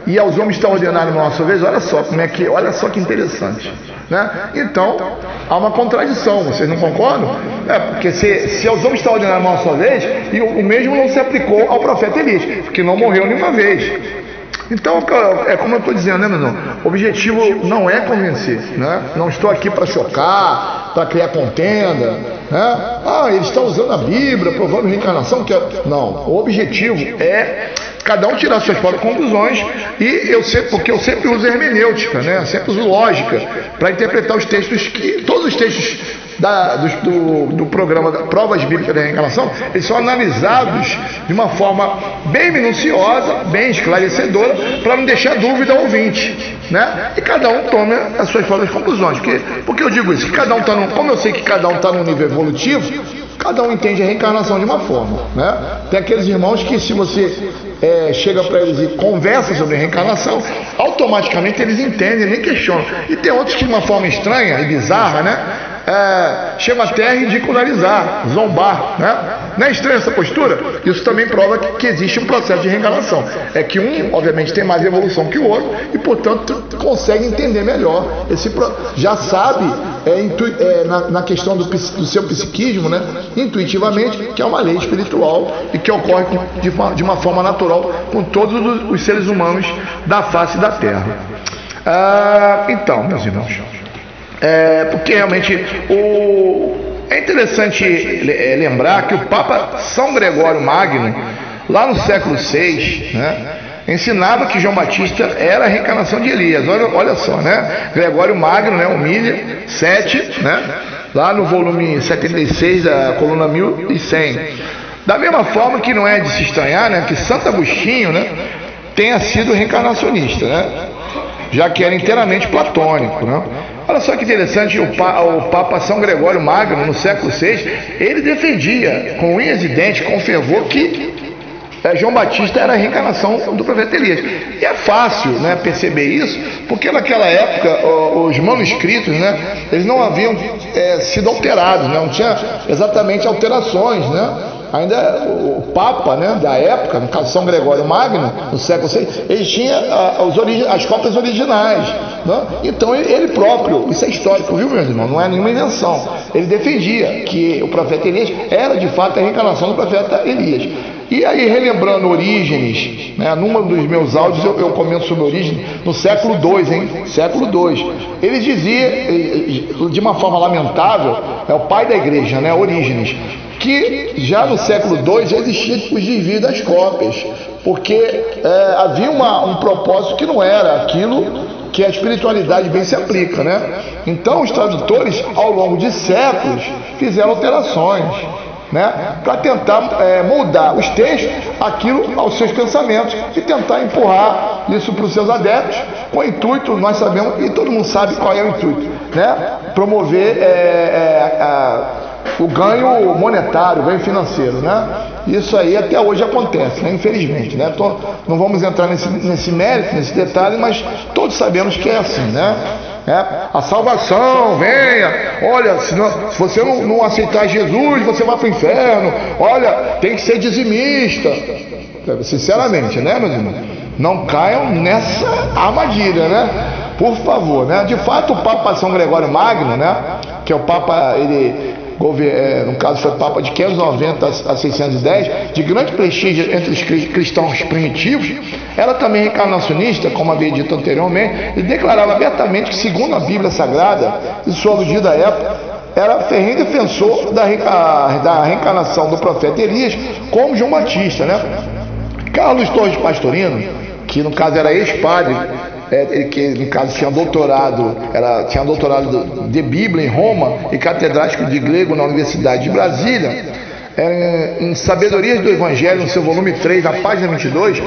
e aos homens está ordenado uma sua vez, olha só como é que, olha só que interessante. Né? Então, há uma contradição, vocês não concordam? É, porque se, se aos homens está ordenado uma sua vez, e o, o mesmo não se aplicou ao profeta Elias, que não morreu nenhuma vez. Então, é como eu estou dizendo, né, meu irmão? O objetivo não é convencer, né? Não estou aqui para chocar, para criar contenda, né? Ah, ele está usando a Bíblia, provando reencarnação. Que... É- não, o objetivo é cada um tirar suas próprias conclusões e eu sempre, porque eu sempre uso hermenêutica, né? Sempre uso lógica para interpretar os textos que todos os textos da, do, do, do, programa Provas Bíblicas da Reencarnação, eles são analisados de uma forma bem minuciosa, bem esclarecedora, para não deixar dúvida ao ouvinte. Né? E cada um tome as suas próprias conclusões. Porque, porque eu digo isso? Que cada um está como eu sei que cada um está num nível evolutivo, cada um entende a reencarnação de uma forma. Né? Tem aqueles irmãos que se você é, chega para eles e conversa sobre reencarnação, automaticamente eles entendem, nem questionam. E tem outros que de uma forma estranha e bizarra, né? é, chama até ridicularizar, zombar, né? Não é estranha essa postura? Isso também prova que, que, existe um processo de reencarnação. É que um, obviamente, tem mais evolução que o outro e, portanto, consegue entender melhor esse já sabe é, intu, é, na, na, questão do, do, seu psiquismo, né, intuitivamente, que é uma lei espiritual e que ocorre de, de uma forma natural com todos os, os seres humanos da face da Terra. Ah, então, meus irmãos, é, porque realmente o, é interessante é, lembrar que o Papa São Gregório Magno, lá no século VI, né, ensinava que João Batista era a reencarnação de Elias. Olha, olha só, né? Gregório Magno, né, Humilha, 7, né? Lá no volume 76 da coluna 1100. Da mesma forma que não é de se estranhar, né, que Santo Agostinho, né, tenha sido reencarnacionista, né? Já que era inteiramente platônico, né? Olha só que interessante, o, pa, o Papa São Gregório Magno, no século VI, ele defendia com unhas e dentes, com fervor, que é, João Batista era a reencarnação do profeta Elias. E é fácil né, perceber isso, porque naquela época os manuscritos né, eles não haviam é, sido alterados, né, não tinha exatamente alterações. Né? Ainda o Papa né, da época, no caso São Gregório Magno, no século VI, ele tinha as, as cópias originais. Né? Então ele próprio, isso é histórico, viu, meus irmãos? Não é nenhuma invenção. Ele defendia que o profeta Elias era de fato a reencarnação do profeta Elias. E aí, relembrando Orígenes, né, num dos meus áudios eu, eu comento sobre Orígenes, no século II, hein? Século II. Ele dizia, de uma forma lamentável, é o pai da igreja, né, Orígenes, que já no século II já existia os desvios das cópias, porque é, havia uma, um propósito que não era aquilo que a espiritualidade bem se aplica, né? Então os tradutores, ao longo de séculos, fizeram alterações né, para tentar é, moldar os textos aquilo aos seus pensamentos e tentar empurrar isso para os seus adeptos com o intuito, nós sabemos, e todo mundo sabe qual é o intuito, né, promover é, é, a, o ganho monetário, o ganho financeiro, né? Isso aí até hoje acontece, né? infelizmente. Né? Tô, não vamos entrar nesse, nesse mérito, nesse detalhe, mas todos sabemos que é assim, né? É, a salvação, venha. Olha, se, não, se você não, não, aceitar Jesus, você vai para o inferno. Olha, tem que ser dizimista. Sinceramente, né, meus irmãos? Não caiam nessa armadilha, né? Por favor, né? De fato, o Papa São Gregório Magno, né? Que é o Papa, ele no caso foi Papa de 590 a 610, de grande prestígio entre os cristãos primitivos, era também reencarnacionista, como havia dito anteriormente, e declarava abertamente que, segundo a Bíblia Sagrada, e sua aludida época, era ferrenho defensor da, da reencarnação do profeta Elias, como João Batista. Né? Carlos Torres Pastorino, que no caso era ex-padre é, que no caso tinha doutorado, era, tinha doutorado de Bíblia em Roma e catedrático de grego na Universidade de Brasília, é, em Sabedorias do Evangelho, no seu volume 3, na página 22,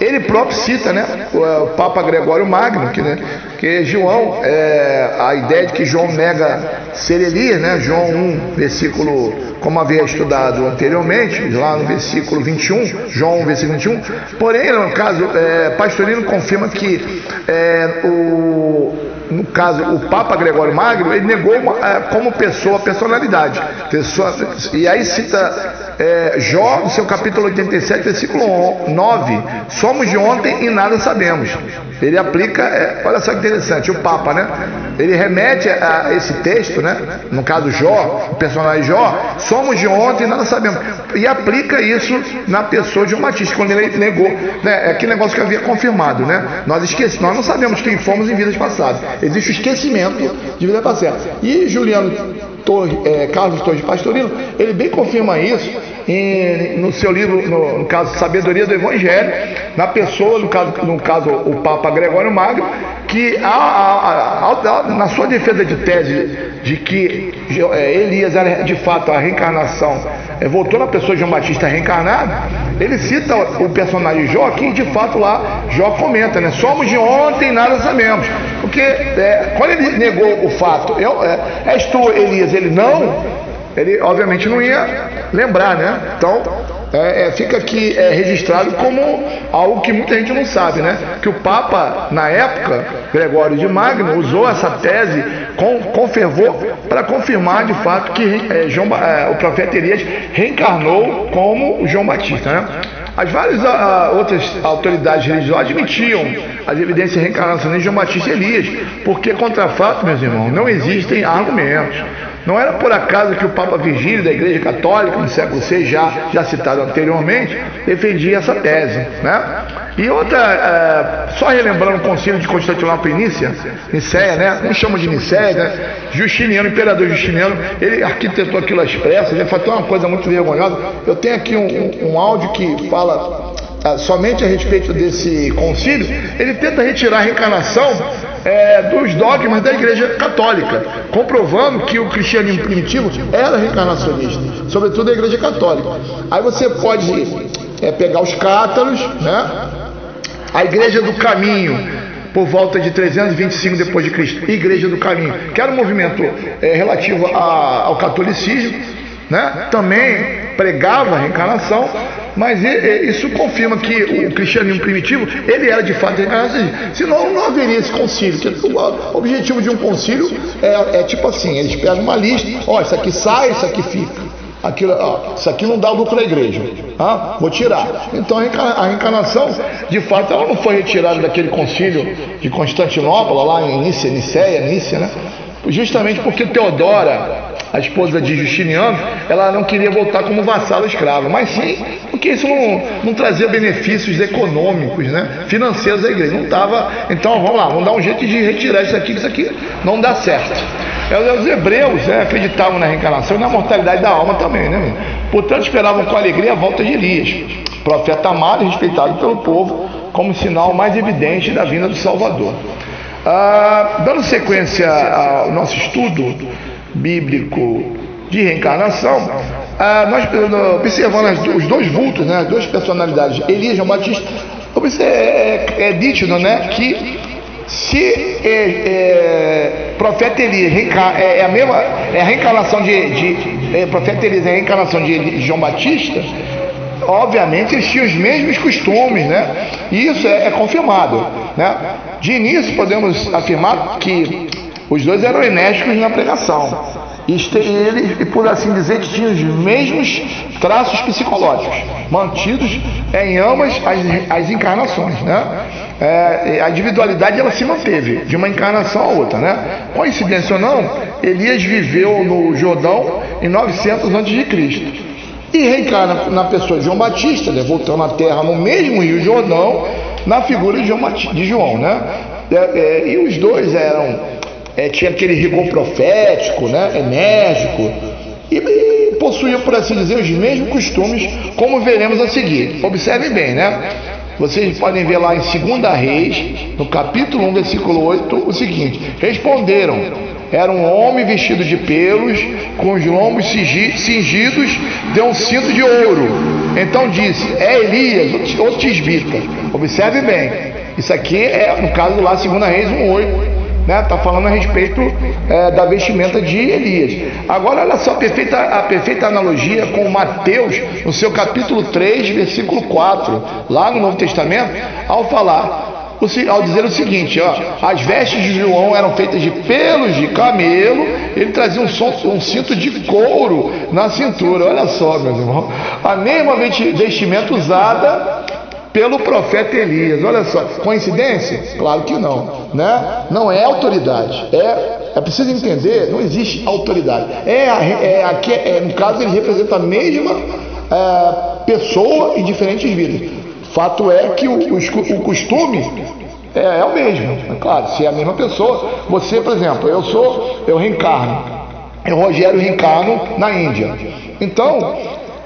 ele próprio cita né, é, o Papa Gregório Magno, que, né, que João, é, a ideia de que João nega ser Elias, né, João 1, versículo, como havia estudado anteriormente, lá no versículo 21, João 1, versículo 21, porém, no caso, é, Pastorino confirma que é, o no caso, o Papa Gregório Magno, ele negou é, como pessoa, personalidade. Pessoa, e aí cita é, Jó, no seu capítulo 87, versículo 9: Somos de ontem e nada sabemos. Ele aplica, é, olha só que interessante, o Papa, né? Ele remete a esse texto, né? No caso Jó, o personagem Jó, somos de ontem e nada sabemos. E aplica isso na pessoa de João Batista, quando ele negou, né? É aquele negócio que havia confirmado, né? Nós esquecemos, nós não sabemos quem fomos em vidas passadas. Existe o esquecimento de vida passada. E Juliano Torre, é, Carlos Torres Pastorino, ele bem confirma isso no seu livro, no, no, caso Sabedoria do Evangelho, na pessoa, no caso, no caso o Papa Gregório Magno, que a, a, a, na sua defesa de tese de que é, Elias era de fato a reencarnação, é, voltou na pessoa de João Batista reencarnado, ele cita o personagem Jó, que de fato lá Jó comenta, né? Somos de ontem nada sabemos. Porque é, quando ele negou o fato, eu, é, és tu, Elias, ele não, ele obviamente não ia lembrar, né? Então, é, é, fica aqui é, registrado como algo que muita gente não sabe, né? Que o Papa, na época, Gregório de Magno, usou essa tese com, com fervor para confirmar de fato que é, João, é, o profeta Elias reencarnou como João Batista, né? As várias a, outras autoridades religiosas admitiam as evidências de reencarnação de João Batista e Elias, porque contra fato, meus irmãos, não existem argumentos. Não era por acaso que o Papa Virgílio da Igreja Católica, no século VI, já, já citado anteriormente, defendia essa tese. Né? E outra, é, só relembrando o concílio de Constantinopla e Nícia, Nicéia, né? Não chama de Nicéia, né? Justiniano, imperador Justiniano, ele arquitetou aquilo às pressas, ele falou uma coisa muito vergonhosa. Eu tenho aqui um, um, um áudio que fala ah, somente a respeito desse concílio, ele tenta retirar a reencarnação é, dos dogmas da Igreja Católica, comprovando que o cristianismo primitivo era reencarnacionista, sobretudo a Igreja Católica. Aí você pode é, pegar os cátaros, né? a Igreja do Caminho, por volta de 325 depois de Cristo, Igreja do Caminho, que era um movimento é, relativo a, ao catolicismo, né? também pregava a reencarnação, mas isso confirma que o cristianismo primitivo, ele era de fato reencarnacionista. Senão não haveria esse concílio. o objetivo de um concílio é, é tipo assim, eles pegam uma lista, ó, isso aqui sai, isso aqui fica. Aquilo, ó, isso aqui não dá lucro à igreja. Ah, vou tirar. Então a reencarnação, de fato, ela não foi retirada daquele concílio de Constantinopla, lá em Nícia, Nicéia, Nícia, né? Justamente porque Teodora, a esposa de Justiniano, ela não queria voltar como vassalo escravo, mas sim porque isso não, não trazia benefícios econômicos, né, financeiros à igreja. Não estava. Então vamos lá, vamos dar um jeito de retirar isso aqui, isso aqui não dá certo. É, os hebreus né, acreditavam na reencarnação e na mortalidade da alma também, né? Portanto, esperavam com alegria a volta de Elias, profeta amado e respeitado pelo povo, como sinal mais evidente da vinda do Salvador. Ah, dando sequência ao nosso estudo bíblico de reencarnação, ah, nós observando as, os dois vultos, né, as duas personalidades, Elias e João Batista, é, é, é né, que se é, é, profeta Elias é, é, a mesma é a reencarnação de, de é, profeta Elias é a reencarnação de João Batista, obviamente eles tinham os mesmos costumes, né? E isso é, é confirmado, né? De início podemos afirmar que os dois eram enérgicos na pregação. E ele, por assim dizer, tinha os mesmos traços psicológicos, mantidos em ambas as, as encarnações, né? É, a individualidade ela se manteve de uma encarnação a outra, né? Coincidência ou não, Elias viveu no Jordão em 900 a.C e reencarna na pessoa de João Batista, né, voltando à terra no mesmo Rio Jordão, na figura de João, de João né? É, é, e os dois eram, é, tinha aquele rigor profético, né, enérgico, e, e possuíam, por assim dizer, os mesmos costumes, como veremos a seguir. Observem bem, né? Vocês podem ver lá em 2 Reis, no capítulo 1, versículo 8, o seguinte: Responderam era um homem vestido de pelos, com os lombos cingidos, deu um cinto de ouro. Então disse: É Elias, o tisbita. Observe bem. Isso aqui é, no caso lá, 2 Reis 1,8. Está né? Tá falando a respeito é, da vestimenta de Elias. Agora, olha só a perfeita, a perfeita analogia com Mateus, no seu capítulo 3, versículo 4, lá no Novo Testamento, ao falar ao dizer o seguinte: ó, as vestes de João eram feitas de pelos de camelo, ele trazia um, um cinto de couro na cintura. Olha só, meus irmãos, a mesma vestimenta usada pelo profeta Elias. Olha só, coincidência? Claro que não, né? Não é autoridade, é é preciso entender, não existe autoridade. É, é, aqui, é no caso, ele representa a mesma é, pessoa em diferentes vidas. Fato é que o, o, o costume é, é, o mesmo. É claro, se é a mesma pessoa, você, por exemplo, eu sou, eu reencarno, eu Rogério reencarno na Índia. Então,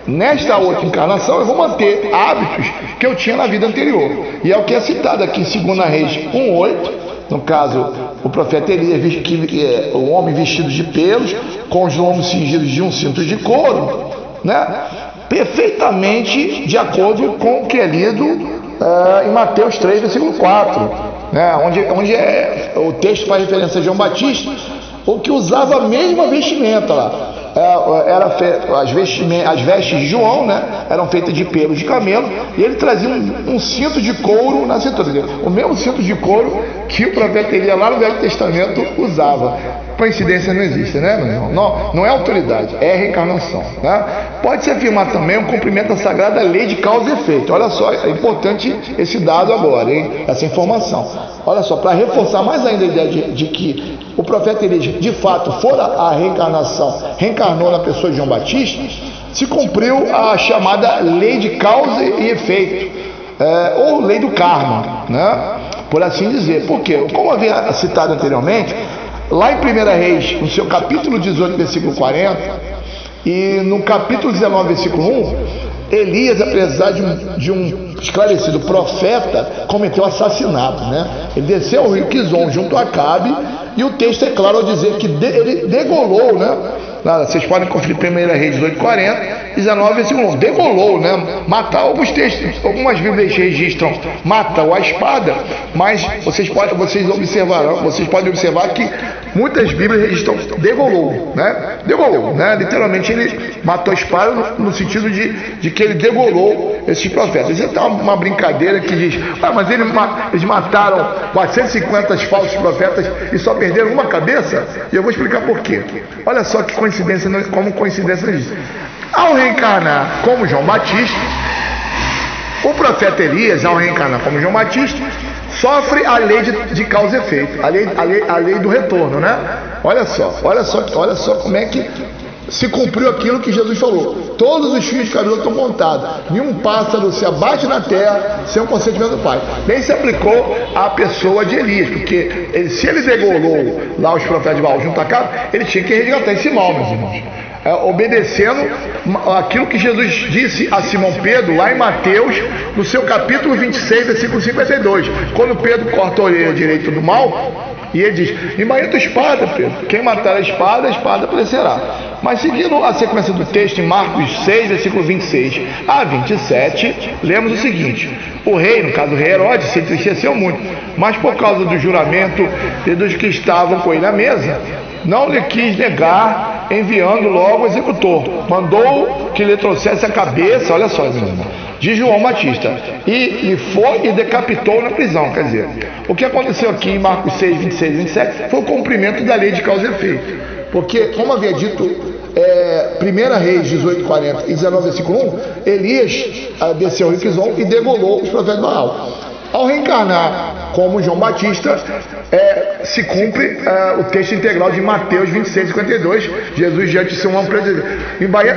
nesta outra encarnação, eu vou manter hábitos que eu tinha na vida anterior. E é o que é citado aqui em 2 Reis 1,8. No caso, o profeta Elias, que é o homem vestido de pelos, com os lombos cingidos de um cinto de couro, né? perfeitamente de acordo com o que é lido uh, em Mateus 3, versículo 4, né, onde, onde é, o texto faz referência a João Batista, o que usava a mesma vestimenta lá. é, era as, vestes, as vestes de João né, eram feitas de pelos de camelo e ele trazia um, um cinto de couro na cintura dele. O mesmo cinto de couro que o profeta Elias lá no Velho Testamento usava. Coincidência não existe, né, meu irmão? Não, não é autoridade, é reencarnação. Né? Pode-se afirmar também o um cumprimento da sagrada lei de causa e efeito. Olha só, é importante esse dado agora, hein? essa informação. Olha só, para reforçar mais ainda a ideia de, de, que o profeta de fato fora a reencarnação, reencarnou na pessoa de João Batista, se cumpriu a chamada lei de causa e efeito, é, ou lei do karma, né? por assim dizer. Por quê? Como havia citado anteriormente, lá em 1 Reis, no seu capítulo 18, versículo 40, e no capítulo 19, versículo 1, Elias, apesar de um, de um esclarecido profeta, cometeu assassinato. Né? Ele desceu ao rio Kizom junto a Acabe, e o texto é claro ao dizer que de, ele degolou, né? Vocês podem conferir 1 Reis 1840, 19, versículo 1. Degolou, né? Matar. Alguns textos, algumas Bíblias registram mata-o a espada, mas vocês podem, vocês observarão, vocês podem observar que muitas Bíblias registram degolou, né? Degolou, né? Literalmente ele matou a espada no, no sentido de, de que ele degolou esses profetas. Isso é uma brincadeira que diz, ah, mas eles, eles mataram 450 falsos profetas e só perderam uma cabeça? E eu vou explicar por quê. Olha só que coincidência coincidência, como coincidência disso. Ao reencarnar como João Batista, o profeta Elias, ao reencarnar como João Batista, sofre a lei de, de causa e efeito, a lei, a, lei, a lei do retorno, né? Olha só, olha só, olha só como é que se cumpriu aquilo que Jesus falou. Todos os fios de cabelo estão contados. Nenhum pássaro se abate na terra sem o consentimento do Pai. Nem se aplicou à pessoa de Elias, porque ele, se ele degolou lá os profetas de Baal junto a casa, ele tinha que resgatar esse mal, meus irmãos. É, obedecendo aquilo que Jesus disse a Simão Pedro, lá em Mateus, no seu capítulo 26, versículo 52. Quando Pedro corta a orelha direita do mal, e ele diz: Embainha tua espada, Pedro. Quem matar a espada, a espada perecerá. Mas seguindo a sequência do texto em Marcos 6, versículo 26 a 27, lemos o seguinte: O rei, no caso o rei Herodes, se entristeceu muito, mas por causa do juramento e dos que estavam com ele à mesa, não lhe quis negar, enviando logo o executor. Mandou que lhe trouxesse a cabeça, olha só, de João Batista. E, e foi e decapitou na prisão. Quer dizer, o que aconteceu aqui em Marcos 6, 26 e 27 foi o cumprimento da lei de causa e efeito. Porque, como havia dito é, 1 Reis 18, 40 e 19, versículo 1, Elias ah, desceu em Quizon e degolou os profetas de Baal. Ao reencarnar como João Batista, é, se cumpre é, o texto integral de Mateus 26, 52. Jesus diante de seu homem dizer,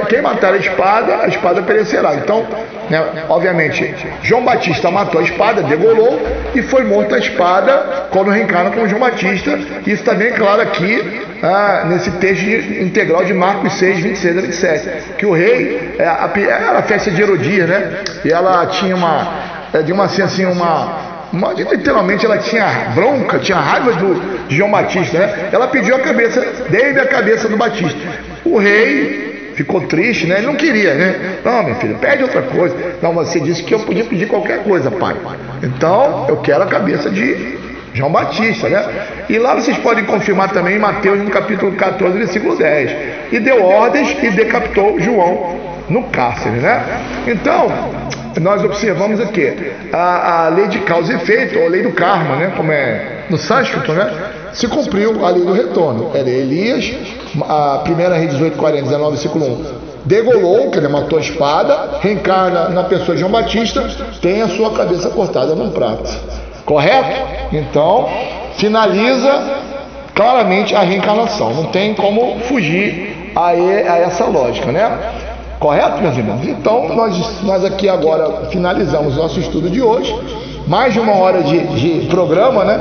quem matar a espada, a espada perecerá. Então, né, obviamente, João Batista matou a espada, degolou e foi morto a espada quando reencarna como João Batista. Isso também é claro aqui ah, nesse texto integral de Marcos 6, 26 a 27. Que o rei, é, a, era a festa de Herodias, né? E ela tinha uma é, uma assim, assim uma, uma, literalmente ela tinha bronca, tinha raiva do, de João Batista, né? Ela pediu a cabeça, dei-me a cabeça do Batista. O rei ficou triste, né? Ele não queria, né? Não, meu filho, pede outra coisa. Não, você disse que eu podia pedir qualquer coisa, pai. Então, eu quero a cabeça de João Batista, né? E lá vocês podem confirmar também em Mateus, no capítulo 14, versículo 10. E deu ordens e decapitou João no cárcere, né? Então, nós observamos aqui a, a lei de causa e efeito, ou a lei do karma, né? Como é no sânscrito, né? Se cumpriu a lei do retorno. Era Elias, a primeira rei 18, 40, 19, versículo 1. Degolou, que ele matou a espada, reencarna na pessoa de João Batista, tem a sua cabeça cortada num prato. Correto? Então, finaliza claramente a reencarnação. Não tem como fugir a, a essa lógica, né? Correto, meus irmãos? Então, nós, nós aqui agora finalizamos nosso estudo de hoje. Mais de uma hora de, de programa, né?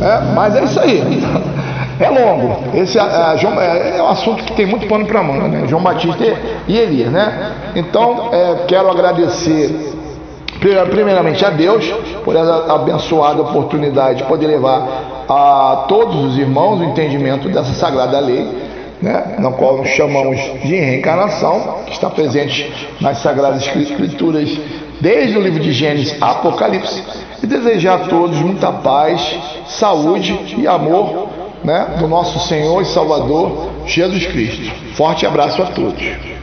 É, mas é isso aí. É longo. Esse é, é, é um assunto que tem muito pano para manga, né? João Batista e Elias, né? Então, é, quero agradecer primeiramente a Deus por essa abençoada oportunidade de poder levar a todos os irmãos o entendimento dessa sagrada lei né, na qual chamamos de reencarnação, que está presente nas Sagradas Escrituras, desde o livro de Gênesis Apocalipse, e desejar a todos muita paz, saúde e amor né, do nosso Senhor e Salvador Jesus Cristo. Forte abraço a todos.